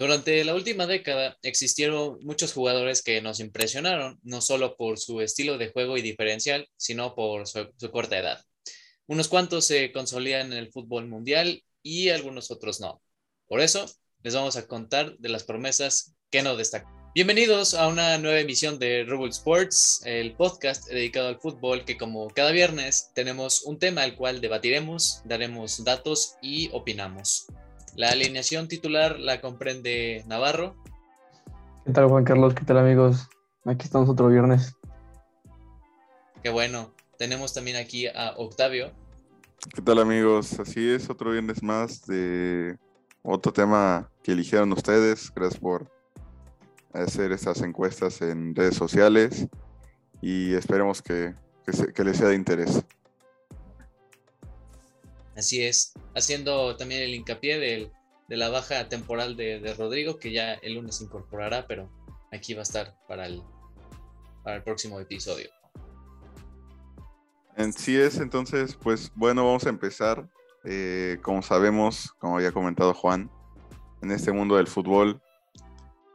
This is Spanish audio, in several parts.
Durante la última década existieron muchos jugadores que nos impresionaron, no solo por su estilo de juego y diferencial, sino por su, corta edad. Unos cuantos se consolidan en el fútbol mundial y algunos otros no. Por eso, les vamos a contar de las promesas que no destacan. Bienvenidos a una nueva emisión de Rubble Sports, el podcast dedicado al fútbol que como cada viernes tenemos un tema al cual debatiremos, daremos datos y opinamos. La alineación titular la comprende Navarro. ¿Qué tal Juan Carlos? ¿Qué tal amigos? Aquí estamos otro viernes. Qué bueno. Tenemos también aquí a Octavio. ¿Qué tal amigos? Así es, otro viernes más de otro tema que eligieron ustedes. Gracias por hacer estas encuestas en redes sociales y esperemos que, que, les sea de interés. Así es, haciendo también el hincapié de la baja temporal de, Rodrigo, que ya el lunes se incorporará, pero aquí va a estar para el, para el próximo episodio. En sí es, entonces, pues bueno, vamos a empezar. Eh, como sabemos, como había comentado Juan, en este mundo del fútbol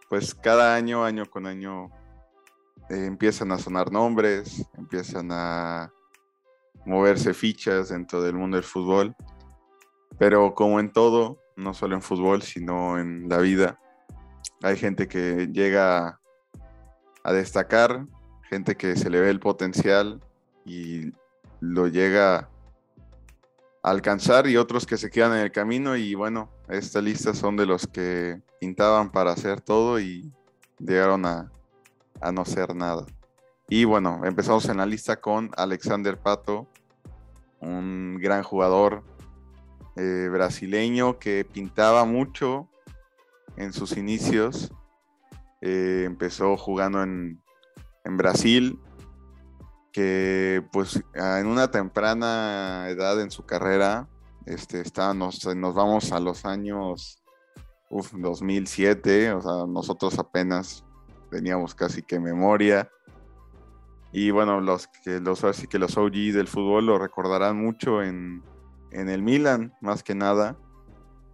pues cada año, año con año, eh, empiezan a sonar nombres, empiezan a moverse fichas dentro del mundo del fútbol. Pero como en todo, no solo en fútbol, sino en la vida, hay gente que llega a destacar, gente que se le ve el potencial y lo llega a alcanzar y otros que se quedan en el camino y bueno, esta lista son de los que pintaban para hacer todo y llegaron a, no ser nada. Y bueno, empezamos en la lista con Alexander Pato, un gran jugador eh, brasileño que pintaba mucho en sus inicios. Eh, empezó jugando en, en, Brasil, que pues en una temprana edad en su carrera este, nos, nos vamos a los años 2007, o sea, nosotros apenas teníamos casi que memoria. Y bueno, los que los así que los OG del fútbol lo recordarán mucho en, el Milan, más que nada.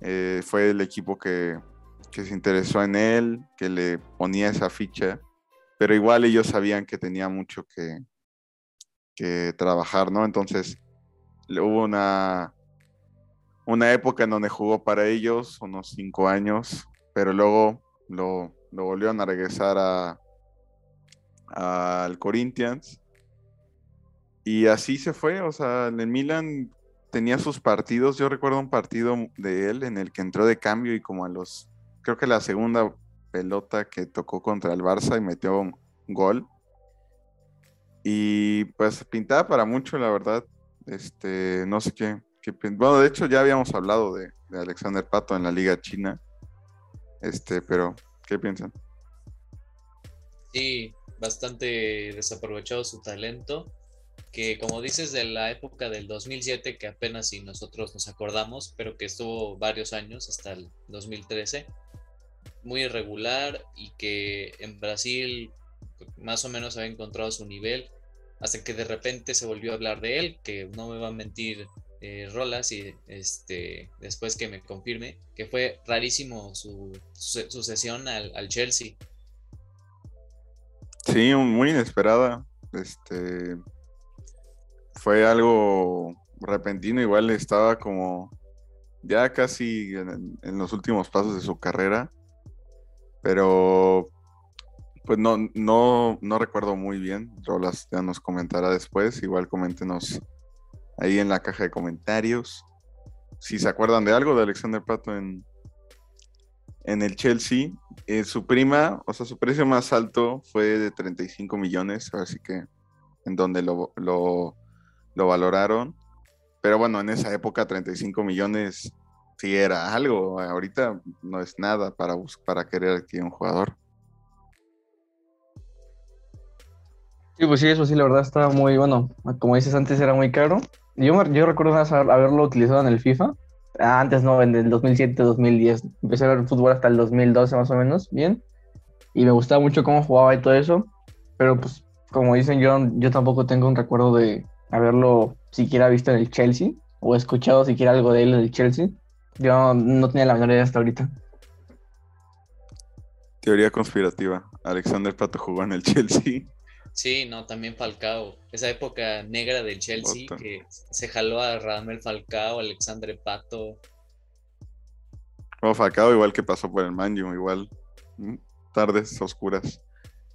Eh, fue el equipo que, que, se interesó en él, que le ponía esa ficha, pero igual ellos sabían que tenía mucho que, que trabajar, ¿no? Entonces hubo una, una época en donde jugó para ellos, unos cinco años, pero luego lo, volvieron a regresar a, al Corinthians. Y así se fue, o sea, en el Milan tenía sus partidos, yo recuerdo un partido de él en el que entró de cambio y como a los, creo que la segunda pelota que tocó contra el Barça y metió un gol. Y pues pintaba para mucho, la verdad. Este, no sé qué, bueno, de hecho ya habíamos hablado de, Alexander Pato en la Liga China. Este, pero, ¿qué piensan? Sí, bastante desaprovechado su talento. Que como dices, de la época del 2007, que apenas si nosotros nos acordamos, pero que estuvo varios años hasta el 2013, muy irregular y que en Brasil más o menos había encontrado su nivel, hasta que de repente se volvió a hablar de él, que no me va a mentir eh, Rolas y este, después que me confirme que fue rarísimo su, su, sesión al, Chelsea. Sí, muy inesperada. Este fue algo repentino, igual estaba como ya casi en, los últimos pasos de su carrera, pero pues no, no, no recuerdo muy bien. Rolas ya nos comentará después. Igual coméntenos ahí en la caja de comentarios. Si se acuerdan de algo de Alexander Pato en, en el Chelsea, eh, su prima, o sea, su precio más alto fue de 35 millones, así que en donde lo, lo, valoraron. Pero bueno, en esa época 35 millones sí era algo, ahorita no es nada para, para querer adquirir un jugador. Sí, pues sí, eso sí, la verdad estaba muy, bueno, como dices antes era muy caro, yo, yo recuerdo haberlo utilizado en el FIFA. Antes no, en el 2007, 2010. Empecé a ver fútbol hasta el 2012 más o menos, bien. Y me gustaba mucho cómo jugaba y todo eso. Pero pues, como dicen, yo, yo tampoco tengo un recuerdo de haberlo siquiera visto en el Chelsea o escuchado siquiera algo de él en el Chelsea. Yo no tenía la menor idea hasta ahorita. Teoría conspirativa. Alexander Pato jugó en el Chelsea. Sí, no, también Falcao. Esa época negra del Chelsea que se jaló a Radamel Falcao, Alexander Pato. Bueno, Falcao igual que pasó por el Manju, igual tardes oscuras.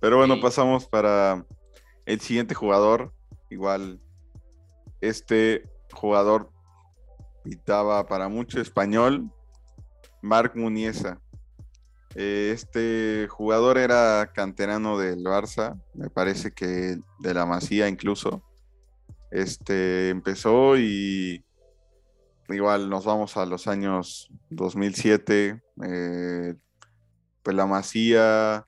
Pero bueno, pasamos para el siguiente jugador. Igual este jugador pitaba para mucho español, Marc Muniesa. Eh, este jugador era canterano del Barça, me parece que de la Masía incluso. Este empezó y igual nos vamos a los años 2007, eh, pues la Masía,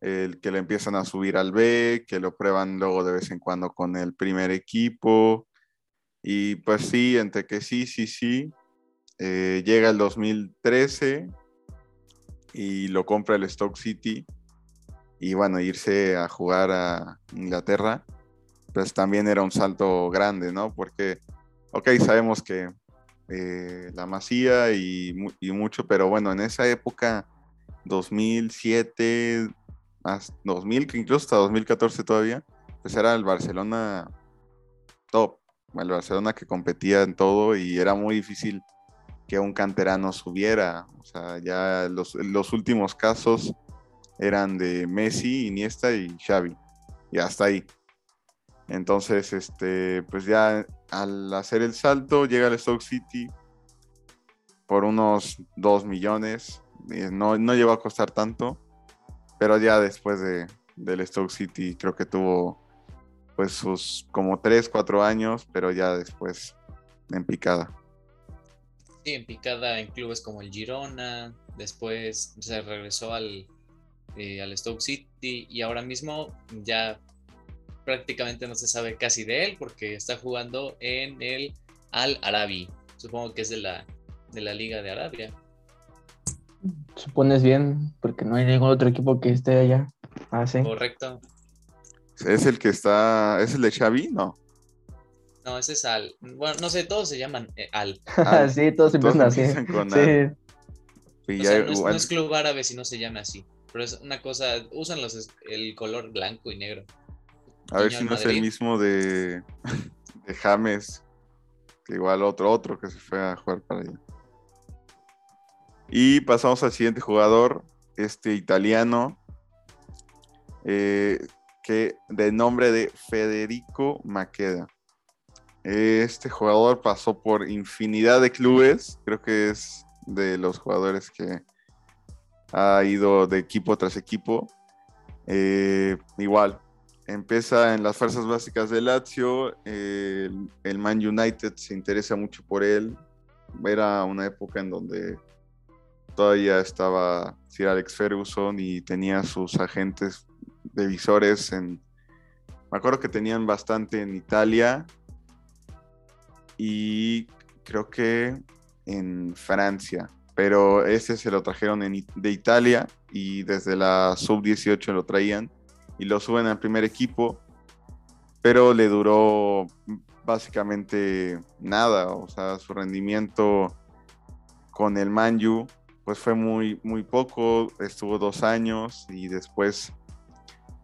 el que le empiezan a subir al B, que lo prueban luego de vez en cuando con el primer equipo. Y pues sí, entre que sí, sí, sí, eh, llega el 2013 y lo compra el Stoke City y bueno, irse a jugar a Inglaterra, pues también era un salto grande, ¿no? Porque, ok, sabemos que eh, la Masía y, mucho, pero bueno, en esa época, 2007, hasta 2000, incluso hasta 2014 todavía, pues era el Barcelona top, el Barcelona que competía en todo y era muy difícil que un canterano subiera. O sea, ya los, últimos casos eran de Messi, Iniesta y Xavi. Y hasta ahí. Entonces, este, pues ya al hacer el salto, llega al Stoke City por unos 2 millones. No, no llegó a costar tanto. Pero ya después de, del Stoke City creo que tuvo pues sus como 3, 4 años, pero ya después en picada en picada en clubes como el Girona, después se regresó al, eh, al Stoke City y ahora mismo ya prácticamente no se sabe casi de él porque está jugando en el Al Arabi. Supongo que es de la, de la Liga de Arabia. Supones bien, porque no hay ningún otro equipo que esté allá. Ah, Correcto. ¿Es el que está, es el de Xavi? No. No, ese es Al. Bueno, no sé, todos se llaman eh, Al. sí, todos empiezan así. Sí. no, es, club árabe si no se llama así. Pero es una cosa, usan los, el color blanco y negro. A ver si no es el mismo de, de James. Que igual otro, otro que se fue a jugar para allá. Y pasamos al siguiente jugador, este italiano, eh, de nombre de Federico Maqueda. Este jugador pasó por infinidad de clubes, creo que es de los jugadores que ha ido de equipo tras equipo. Eh, igual, empieza en las fuerzas básicas de Lazio, el, Man United se interesa mucho por él. Era una época en donde todavía estaba Sir Alex Ferguson y tenía sus agentes de visores en... Me acuerdo que tenían bastante en Italia y creo que en Francia, pero ese se lo trajeron de Italia y desde la sub-18 lo traían y lo suben al primer equipo, pero le duró básicamente nada, o sea, su rendimiento con el Manju pues fue muy, muy poco, estuvo dos años y después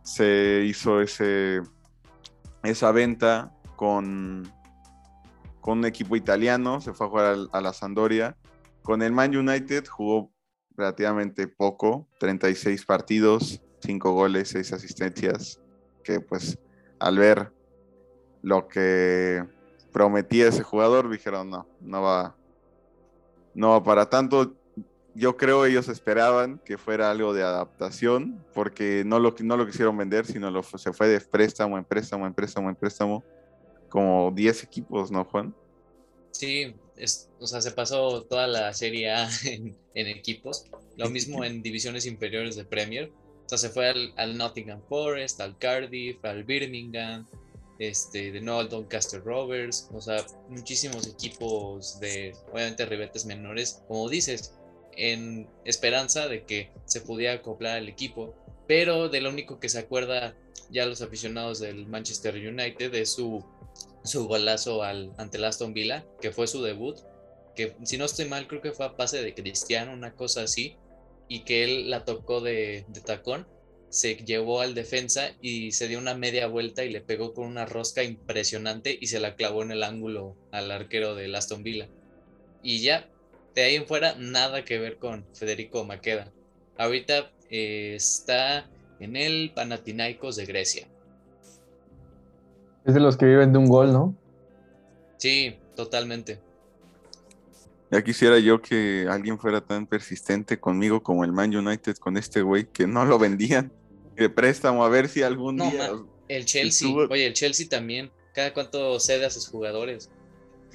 se hizo ese, esa venta con con un equipo italiano, se fue a jugar a la Sandoria. Con el Man United jugó relativamente poco, 36 partidos, 5 goles, 6 asistencias, que pues al ver lo que prometía ese jugador, dijeron no, no va, no va para tanto. Yo creo ellos esperaban que fuera algo de adaptación, porque no lo, no lo quisieron vender, sino se fue de préstamo en préstamo, en préstamo, en préstamo como 10 equipos, ¿no, Juan? Sí, es, o sea, se pasó toda la Serie A en, equipos. Lo mismo en divisiones inferiores de Premier. O sea, se fue al, Nottingham Forest, al Cardiff, al Birmingham, este, de nuevo al Doncaster Rovers. O sea, muchísimos equipos de, obviamente, ribetes menores, como dices, en esperanza de que se pudiera acoplar al equipo. Pero de lo único que se acuerda ya los aficionados del Manchester United es su su golazo al, ante el Aston Villa, que fue su debut, que si no estoy mal creo que fue a pase de Cristiano, una cosa así, y que él la tocó de, de tacón, se llevó al defensa y se dio una media vuelta y le pegó con una rosca impresionante y se la clavó en el ángulo al arquero de Aston Villa. Y ya, de ahí en fuera, nada que ver con Federico Maqueda. Ahorita eh, está en el Panathinaikos de Grecia. Es de los que viven de un gol, ¿no? Sí, totalmente. Ya quisiera yo que alguien fuera tan persistente conmigo como el Man United con este güey, que no lo vendían de préstamo, a ver si algún día. el Chelsea, oye, el Chelsea también. ¿Cada cuánto cede a sus jugadores?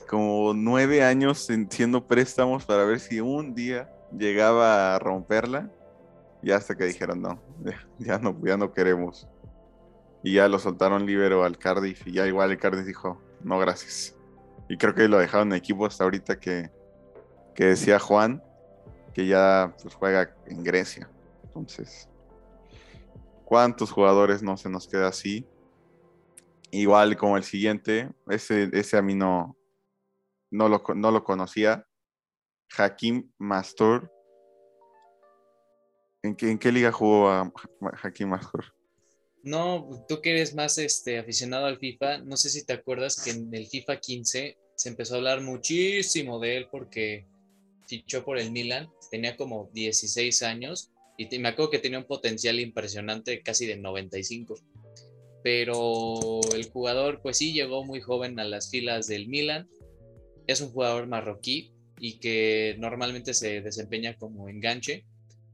Como nueve años siendo préstamos para ver si un día llegaba a romperla. Y hasta que dijeron, no, ya, no, ya no queremos. Y ya lo soltaron libero al Cardiff. Y ya igual el Cardiff dijo, no, gracias. Y creo que lo dejaron en equipo hasta ahorita que, que decía Juan, que ya pues, juega en Grecia. Entonces, ¿Cuántos jugadores no se nos queda así? Igual como el siguiente, ese, ese a mí no, no, lo, no lo conocía. Hakim Mastor. ¿En qué, ¿En qué, liga jugó a Hakim Mastor? No, tú que eres más este, aficionado al FIFA, no sé si te acuerdas que en el FIFA 15 se empezó a hablar muchísimo de él porque fichó por el Milan, tenía como 16 años y me acuerdo que tenía un potencial impresionante, casi de 95. Pero el jugador, pues sí, llegó muy joven a las filas del Milan. Es un jugador marroquí y que normalmente se desempeña como enganche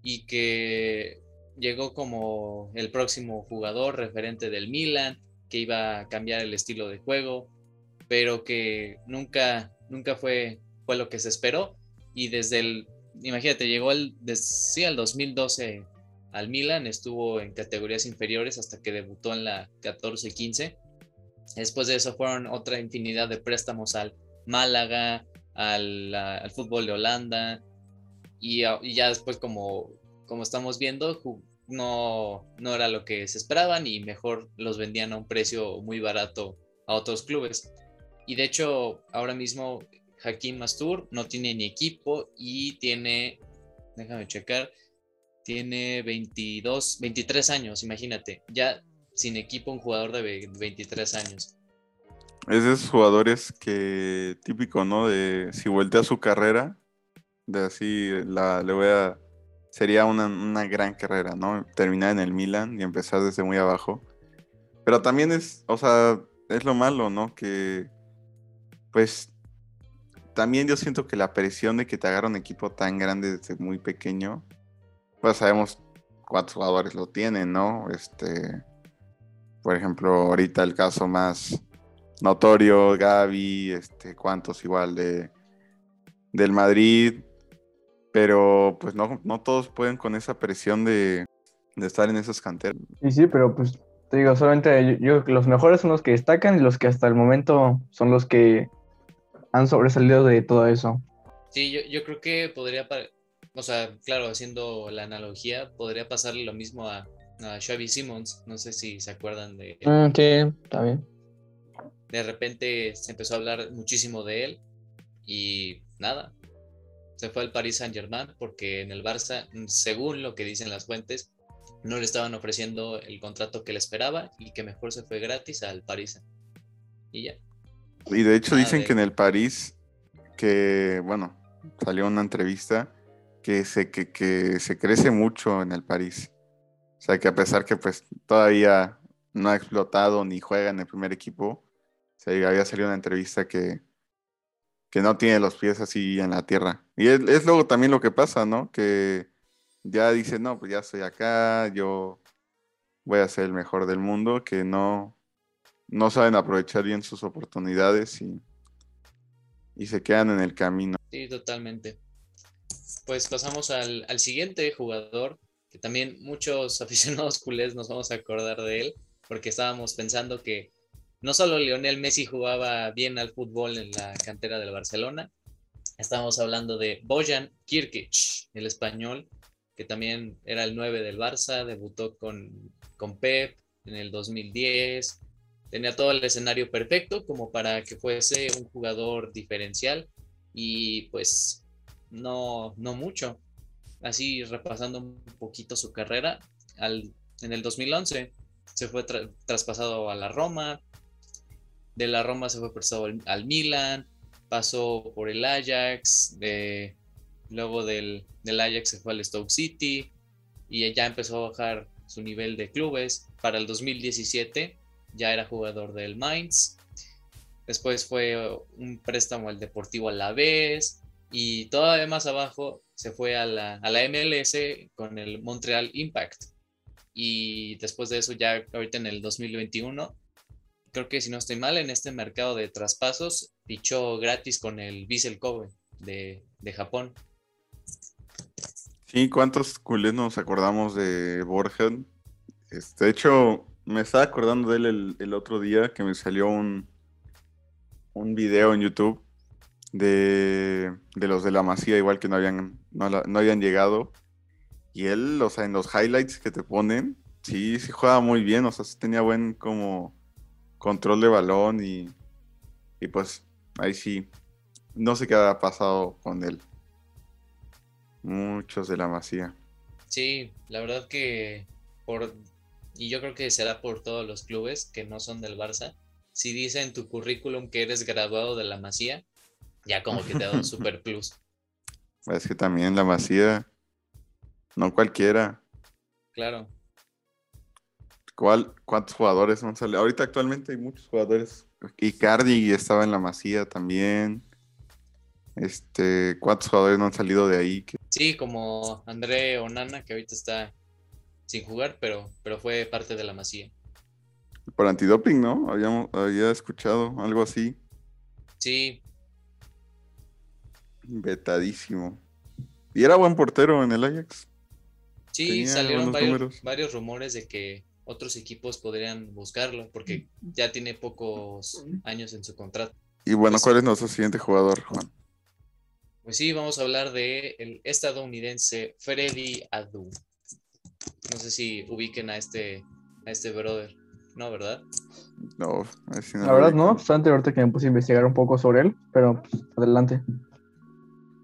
y que llegó como el próximo jugador referente del Milan, que iba a cambiar el estilo de juego, pero que nunca, nunca fue, fue lo que se esperó. Y desde el imagínate, llegó al, sí, al 2012 al Milan, estuvo en categorías inferiores hasta que debutó en la 14-15. Después de eso fueron otra infinidad de préstamos al Málaga, al, fútbol de Holanda, y, ya después como, como estamos viendo, no, no era lo que se esperaban y mejor los vendían a un precio muy barato a otros clubes. Y de hecho, ahora mismo Hakim Mastur no tiene ni equipo y tiene, déjame checar, tiene 22, 23 años, imagínate, ya sin equipo un jugador de 23 años. Es de esos jugadores que típico, ¿no? De si voltea su carrera, de así la le voy a sería una, una, gran carrera, ¿no? Terminar en el Milan y empezar desde muy abajo. Pero también es, o sea, es lo malo, ¿no? Que pues también yo siento que la presión de que te agarra un equipo tan grande desde muy pequeño, pues sabemos cuántos jugadores lo tienen, ¿no? Este, por ejemplo, ahorita el caso más notorio, Gaby, este, cuántos igual de del Madrid, pero pues no, no todos pueden con esa presión de, de estar en esos canteros. Sí, sí, pero pues te digo, solamente yo, los mejores son los que destacan y los que hasta el momento son los que han sobresalido de todo eso. Sí, yo, yo creo que podría, o sea, claro, haciendo la analogía, podría pasarle lo mismo a, a Xavi Simmons. No sé si se acuerdan de. Mm, sí, está bien. De repente se empezó a hablar muchísimo de él y nada. Se fue al Paris Saint Germain porque en el Barça, según lo que dicen las fuentes, no le estaban ofreciendo el contrato que le esperaba y que mejor se fue gratis al Paris. Y ya. Y de hecho dicen que en el París, que, bueno, salió una entrevista que se, que, se crece mucho en el París. O sea, que a pesar que pues todavía no ha explotado ni juega en el primer equipo, o había salido una entrevista que, que no tiene los pies así en la tierra. Y es, luego también lo que pasa, ¿no? Que ya dice, no, pues ya estoy acá, yo voy a ser el mejor del mundo, que no, no saben aprovechar bien sus oportunidades y, y se quedan en el camino. Sí, totalmente. Pues pasamos al, siguiente jugador, que también muchos aficionados culés nos vamos a acordar de él, porque estábamos pensando que no solo Lionel Messi jugaba bien al fútbol en la cantera del Barcelona, estábamos hablando de Bojan Kirkic, el español, que también era el 9 del Barça, debutó con, con Pep en el 2010, tenía todo el escenario perfecto como para que fuese un jugador diferencial y pues no, no mucho. así repasando un poquito su carrera, en el 2011 se fue traspasado a la Roma, de la Roma se fue prestado al, Milan, pasó por el Ajax, luego del, del, Ajax se fue al Stoke City y ya empezó a bajar su nivel de clubes. Para el 2017 ya era jugador del Mainz, después fue un préstamo al Deportivo Alavés y todavía más abajo se fue a la, a la MLS con el Montreal Impact. Y después de eso ya ahorita en el 2021 creo que si no estoy mal, en este mercado de traspasos, fichó gratis con el Vissel Kobe de, Japón. Sí, ¿cuántos culés nos acordamos de Borgen? Este, de hecho, me estaba acordando de él el, otro día que me salió un, un video en YouTube de, los de la Masía, igual que no habían, no, no habían llegado. Y él, o sea, en los highlights que te ponen, sí, sí juega muy bien, o sea, sí tenía buen como control de balón y, y pues ahí sí, no sé qué ha pasado con él. Muchos de la masía. Sí, la verdad que por y yo creo que será por todos los clubes que no son del Barça. Si dice en tu currículum que eres graduado de la Masía, ya como que te da un super plus. Es que también la Masía, no cualquiera. Claro. ¿Cuál, ¿Cuántos jugadores han salido? Ahorita actualmente hay muchos jugadores. Icardi estaba en la Masía también. Este, ¿cuántos jugadores no han salido de ahí? Sí, como André Onana, que ahorita está sin jugar, pero, pero fue parte de la Masía. Por antidoping, ¿no? Habíamos, había escuchado algo así. Sí. Vetadísimo. Y era buen portero en el Ajax. Sí, salieron varios, varios rumores de que otros equipos podrían buscarlo porque ya tiene pocos años en su contrato. Y bueno, ¿cuál es nuestro siguiente jugador, Juan? Pues sí, vamos a hablar de el estadounidense Freddy Adu. No sé si ubiquen a este, a este brother, ¿no? ¿Verdad? No, la verdad no, bastante ahorita que me puse a investigar un poco sobre él, pero pues, adelante.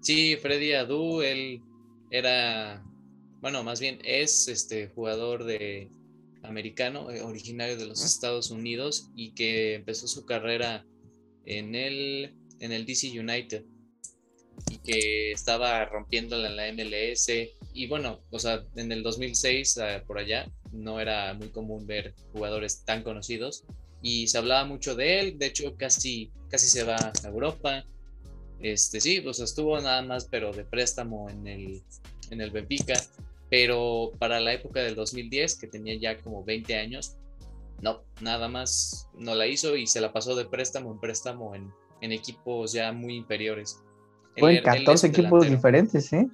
Sí, Freddy Adu, él era, bueno, más bien es este jugador de americano, eh, originario de los Estados Unidos y que empezó su carrera en el, en el DC United y que estaba rompiéndola en la MLS. Y bueno, o sea, en el 2006 eh, por allá no era muy común ver jugadores tan conocidos y se hablaba mucho de él. De hecho, casi, casi se va a Europa. Este, sí, pues estuvo nada más, pero de préstamo en el, en el Benfica pero para la época del 2010, que tenía ya como 20 años, no, nada más no la hizo y se la pasó de préstamo en préstamo en, equipos ya muy inferiores. Fue 14 equipos diferentes, ¿eh?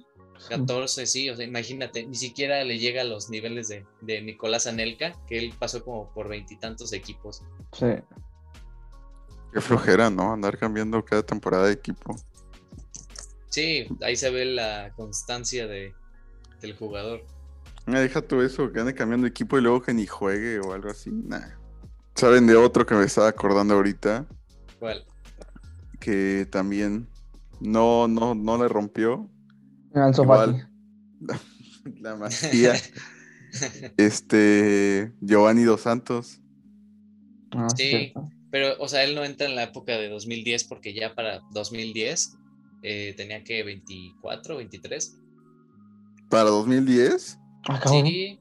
14, sí, o sea, imagínate, ni siquiera le llega a los niveles de, de Nicolás Anelka, que él pasó como por veintitantos equipos. Sí. Qué flojera, ¿no? Andar cambiando cada temporada de equipo. Sí, ahí se ve la constancia de, del jugador. Me deja todo eso, que ande cambiando equipo y luego que ni juegue o algo así. Nah. ¿Saben de otro que me estaba acordando ahorita? ¿Cuál? Que también no, no, no le rompió. Igual, la, la masía. este Giovanni Dos Santos. Ah, sí, pero, o sea, él no entra en la época de 2010 porque ya para 2010 eh, tenía que 24, 23. ¿Para 2010? Ah, cabrón. Sí.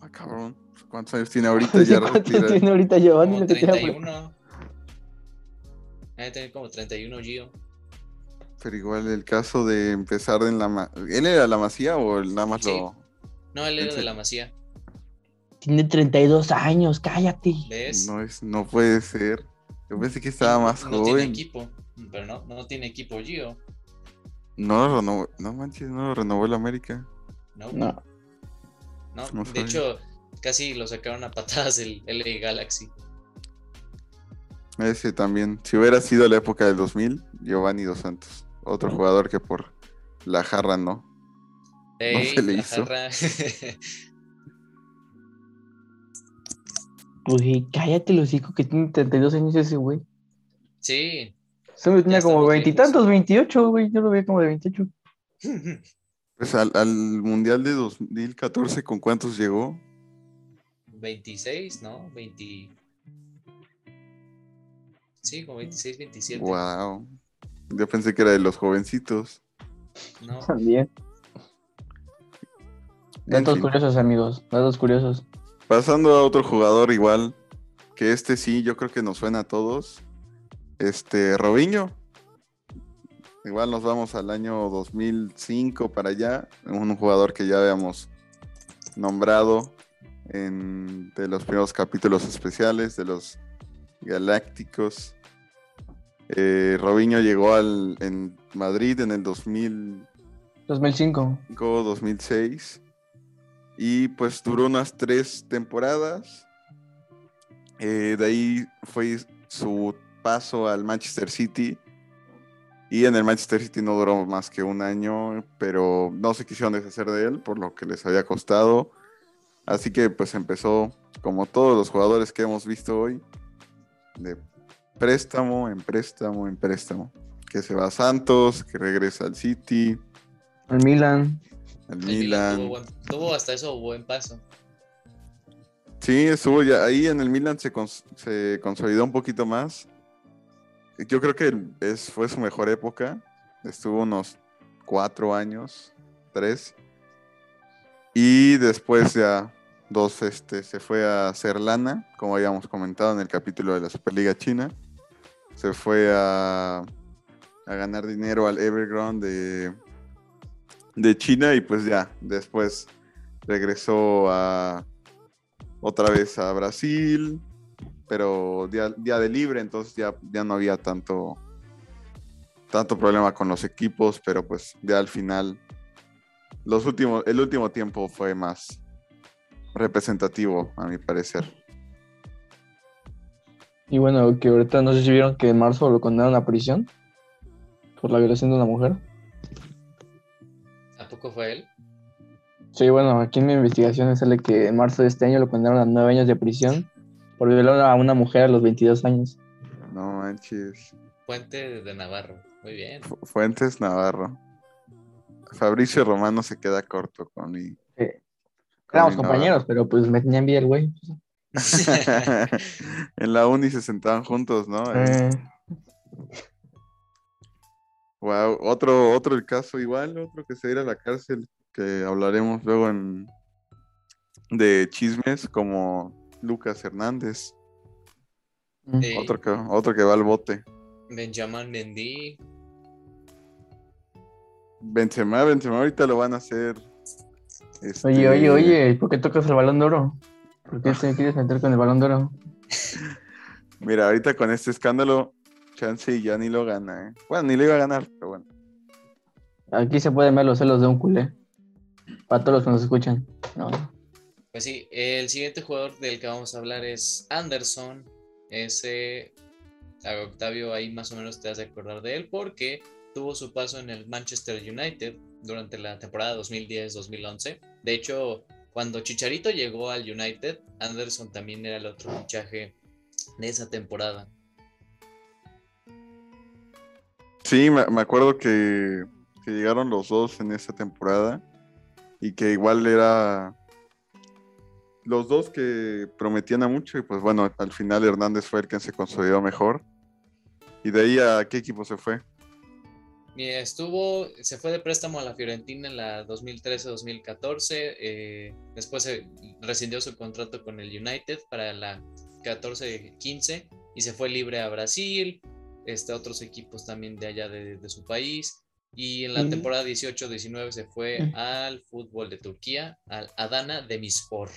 Ah, cabrón. ¿Cuántos años tiene ahorita? ya ¿Cuántos tiene ahorita Giovanni? Como 31. Debe tener como 31 Gio. Pero igual el caso de empezar en la... ¿Él era la masía o nada más lo...? No, él era de la masía. Tiene 32 años, cállate. ¿Ves? No, es, no puede ser. Yo pensé que estaba más no joven. No tiene equipo, pero no, no tiene equipo Gio. No lo renovó, no manches, no lo renovó el América. No. No. no de hecho, casi lo sacaron a patadas el LA Galaxy. Ese también. Si hubiera sido la época del 2000, Giovanni Dos Santos. Otro jugador que por la jarra no. no se le hizo. Uy, cállate los hijos que tiene 32 años ese güey. Sí, se me tenía como veintitantos, veintiocho, güey. Yo lo veía como de veintiocho. Pues al, al Mundial de 2014, ¿con cuántos llegó? 26, ¿no? 20. Sí, como 26, 27. Wow. Yo pensé que era de los jovencitos. No, También. Datos fin. curiosos, amigos. Datos curiosos. Pasando a otro jugador igual, que este sí, yo creo que nos suena a todos. Este, Robinho. Igual nos vamos al año 2005 para allá. Un jugador que ya habíamos nombrado en de los primeros capítulos especiales de los Galácticos. Eh, Robinho llegó al, en Madrid en el 2000, 2005. 2006 y pues duró unas tres temporadas. Eh, de ahí fue su paso al Manchester City y en el Manchester City no duró más que un año, pero no se quisieron deshacer de él por lo que les había costado. Así que pues empezó como todos los jugadores que hemos visto hoy de préstamo en préstamo en préstamo. Que se va a Santos, que regresa al City, El Milan. al el Milan Milan. tuvo, buen- tuvo hasta eso buen paso. Sí, estuvo ya ahí en el Milan se, cons- se consolidó un poquito más. Yo creo que es, fue su mejor época. Estuvo unos cuatro años, tres. Y después ya dos, este, se fue a hacer lana, como habíamos comentado en el capítulo de la Superliga China. Se fue a, a ganar dinero al Evergrande de, de China y pues ya, después regresó a, otra vez a Brasil, pero día, día de libre, entonces ya, ya no había tanto, tanto problema con los equipos, pero pues ya al final, los últimos, el último tiempo fue más representativo, a mi parecer. Y bueno, que ahorita no sé si vieron que en marzo lo condenaron a prisión por la violación de una mujer. ¿A poco fue él? Sí, bueno, aquí en mi investigación sale que en marzo de este año lo condenaron a nueve años de prisión por violar a una mujer a los 22 años. No manches. Puente de Navarro. Muy bien. Fu- Fuentes Navarro. Fabricio Romano se queda corto con mi. Sí. con Éramos mi compañeros, pero pues me tenían bien el güey. En la uni se sentaban juntos, ¿no? Eh, Wow, otro, otro el caso igual, otro que se irá a la cárcel, que hablaremos luego en de chismes como Lucas Hernández, mm. Otro que, otro que va al bote. Benjamin Mendy. Benzema, Benzema ahorita lo van a hacer. este, Oye, oye, oye, ¿por qué tocas el balón de oro? ¿Por qué te quieres meter con el balón de oro? Mira, ahorita con este escándalo, Chance ya ni lo gana, ¿eh? Bueno, ni lo iba a ganar, pero bueno. Aquí se pueden ver los celos de un culé. Para todos los que nos escuchan. No. Pues sí, el siguiente jugador del que vamos a hablar es Anderson. Ese, Octavio, ahí más o menos te has de acordar de él porque tuvo su paso en el Manchester United durante la temporada 2010-2011. De hecho, cuando Chicharito llegó al United, Anderson también era el otro fichaje de esa temporada. Sí, me, acuerdo que llegaron los dos en esa temporada y que igual era los dos que prometían a mucho y pues bueno, al final Hernández fue el que se consolidó mejor. ¿Y de ahí a qué equipo se fue? Estuvo, se fue de préstamo a la Fiorentina en la 2013-2014. eh, después se rescindió su contrato con el United para la 14-15 y se fue libre a Brasil, este, otros equipos también de allá de, de su país. Y en la Mm. temporada 18-19 se fue Mm. al fútbol de Turquía, al Adana Demirspor.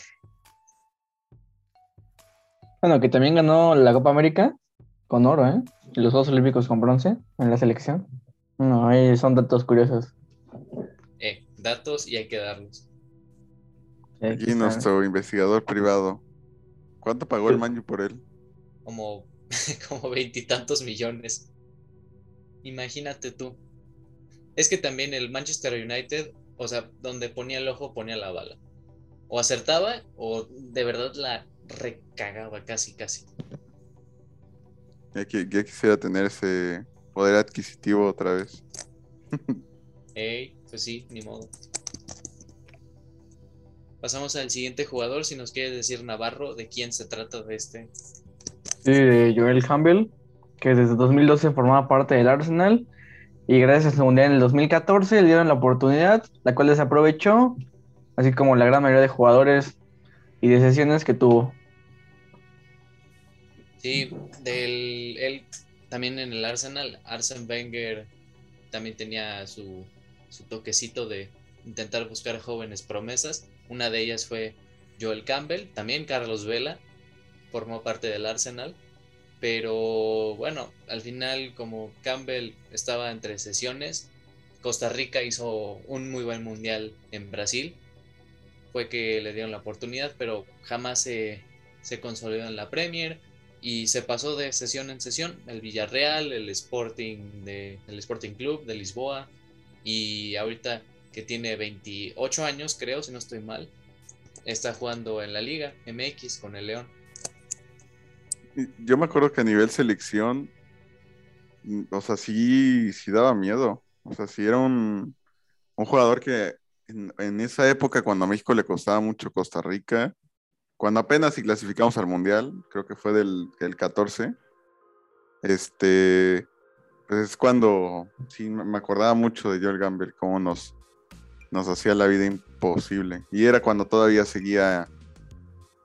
Bueno, que también ganó la Copa América con oro, ¿eh? Y los Juegos Olímpicos con bronce en la selección. No, ahí son datos curiosos. Eh, datos y hay que darlos. Aquí Aquí está. nuestro investigador privado. ¿Cuánto pagó el Manju por él? como como veintitantos millones. Imagínate tú. Es que también el Manchester United, o sea, donde ponía el ojo ponía la bala. O acertaba o de verdad la recagaba casi, casi. Ya, qui- ya quisiera tener ese poder adquisitivo otra vez. Ey, pues sí, ni modo. Pasamos al siguiente jugador, si nos quiere decir Navarro, ¿de quién se trata de este? Sí, de Joel Campbell, que desde 2012 formaba parte del Arsenal y gracias a su mundial en el 2014 le dieron la oportunidad, la cual desaprovechó, así como la gran mayoría de jugadores y decisiones que tuvo. Sí, del, él también en el Arsenal, Arsene Wenger también tenía su, su toquecito de intentar buscar jóvenes promesas. Una de ellas fue Joel Campbell, también Carlos Vela, formó parte del Arsenal. Pero bueno, al final como Campbell estaba entre sesiones, Costa Rica hizo un muy buen mundial en Brasil. Fue que le dieron la oportunidad, pero jamás se, se consolidó en la Premier y se pasó de sesión en sesión el Villarreal, el Sporting de el Sporting Club de Lisboa y ahorita que tiene 28 años, creo, si no estoy mal, está jugando en la Liga MX con el León. Yo me acuerdo que a nivel selección, mm, o sea, sí, sí daba miedo. O sea, sí era un, un jugador que en, en, esa época, cuando a México le costaba mucho Costa Rica, cuando apenas si clasificamos al Mundial, creo que fue del, del 14, este, pues es cuando, sí, me acordaba mucho de Joel Gamble, cómo nos, nos hacía la vida imposible. Y era cuando todavía seguía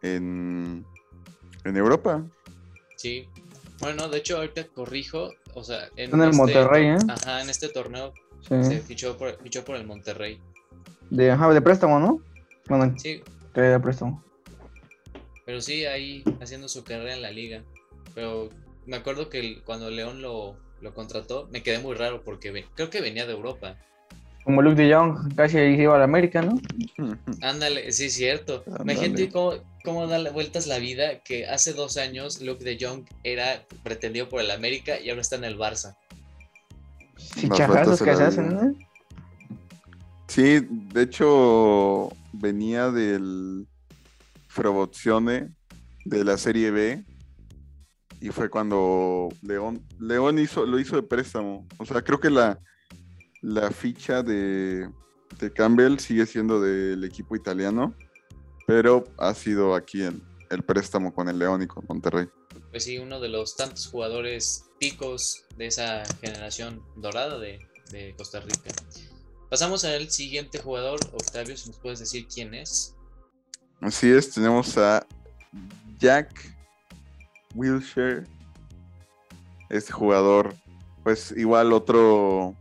en, en Europa. Sí. Bueno, de hecho, ahorita corrijo. O sea, en, en el este, Monterrey, ¿eh? Ajá, en este torneo sí. se fichó por, fichó por el Monterrey. De, ajá, de préstamo, ¿no? Bueno, sí. De préstamo. Pero sí, ahí haciendo su carrera en la liga. Pero me acuerdo que cuando León lo, lo contrató, me quedé muy raro porque creo que venía de Europa. Como Luke de Jong, casi iba a la América, ¿no? Ándale, sí, cierto. Imagínate cómo, cómo da vueltas la vida que hace dos años Luke de Jong era pretendido por el América y ahora está en el Barça. Sí, chajazos que se hacen, ¿no? Sí, de hecho venía del Frobozione de la Serie B y fue cuando León, León hizo, lo hizo de préstamo. O sea, creo que la, la ficha de, de Campbell sigue siendo del equipo italiano, pero ha sido aquí el, el préstamo con el León y con Monterrey. Pues sí, uno de los tantos jugadores picos de esa generación dorada de, de Costa Rica. Pasamos al siguiente jugador, Octavio, si nos puedes decir quién es. Así es, tenemos a Jack Wilshire. Este jugador, pues igual otro,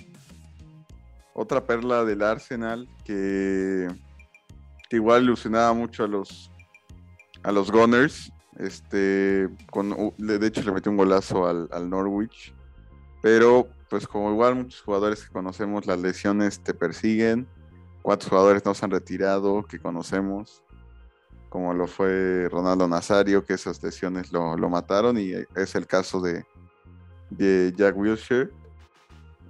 otra perla del Arsenal que, igual ilusionaba mucho a los, a los Gunners. Este, con, de hecho le metió un golazo al, al Norwich. Pero, pues como igual muchos jugadores que conocemos, las lesiones te persiguen. Cuatro jugadores no se han retirado que conocemos como lo fue Ronaldo Nazario, que esas lesiones lo, lo mataron, y es el caso de, de, Jack Wilshere.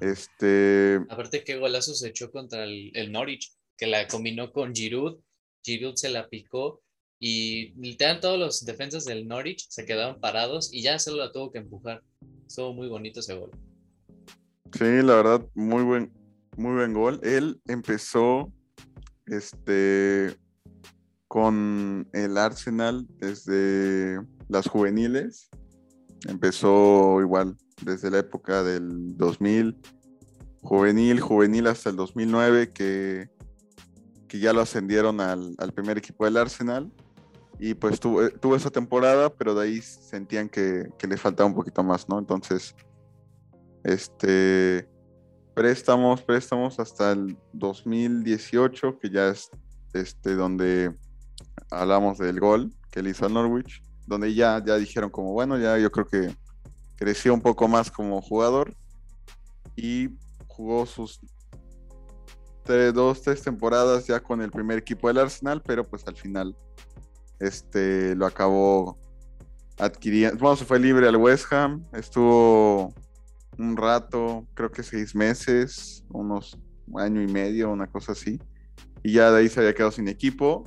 Este... Aparte, qué golazo se echó contra el, el, Norwich, que la combinó con Giroud, Giroud se la picó, y literal todos los defensas del Norwich se quedaron parados y ya solo la tuvo que empujar. Estuvo muy bonito ese gol. Sí, la verdad, muy buen, muy buen gol. Él empezó este con el Arsenal desde las juveniles. Empezó igual desde la época del 2000, juvenil, juvenil hasta el 2009, que, que ya lo ascendieron al, al, primer equipo del Arsenal. Y pues tuvo, tuvo, esa temporada, pero de ahí sentían que, que le faltaba un poquito más, ¿no? Entonces, este, préstamos, préstamos hasta el 2018, que ya es este, donde hablamos del gol que le hizo al Norwich, donde ya, ya dijeron como, bueno, ya yo creo que creció un poco más como jugador y jugó sus tres, dos, tres temporadas ya con el primer equipo del Arsenal, pero pues al final este, lo acabó adquiriendo. Bueno, se fue libre al West Ham, estuvo un rato, creo que seis meses, unos un año y medio, una cosa así. Y ya de ahí se había quedado sin equipo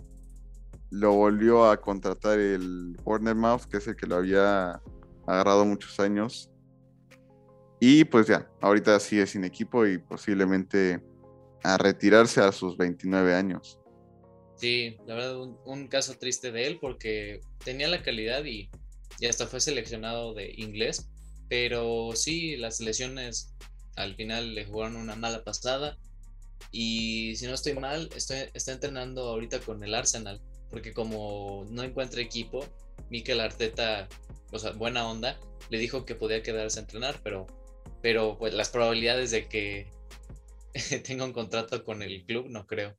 lo volvió a contratar el Mouse, que es el que lo había agarrado muchos años. Y pues ya, ahorita sigue sin equipo y posiblemente a retirarse a sus 29 años. Sí, la verdad, un, caso triste de él porque tenía la calidad y, y, hasta fue seleccionado de inglés, pero sí, las lesiones al final le jugaron una mala pasada y si no estoy mal, estoy, está entrenando ahorita con el Arsenal, porque como no encuentra equipo, Mikel Arteta, o sea, buena onda, le dijo que podía quedarse a entrenar, pero, pero pues las probabilidades de que tenga un contrato con el club, no creo.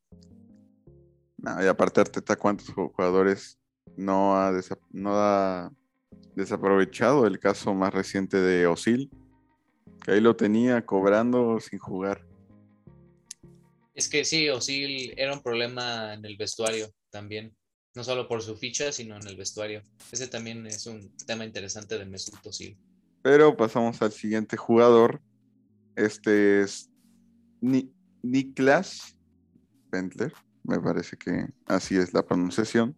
No, y aparte Arteta, ¿cuántos jugadores no ha, no ha desaprovechado el caso más reciente de Osil? Que ahí lo tenía cobrando sin jugar. Es que sí, Osil era un problema en el vestuario también. No solo por su ficha, sino en el vestuario. Ese también es un tema interesante de Mesut Özil. Pero pasamos al siguiente jugador. Este es Niklas Bentler. Me parece que así es la pronunciación.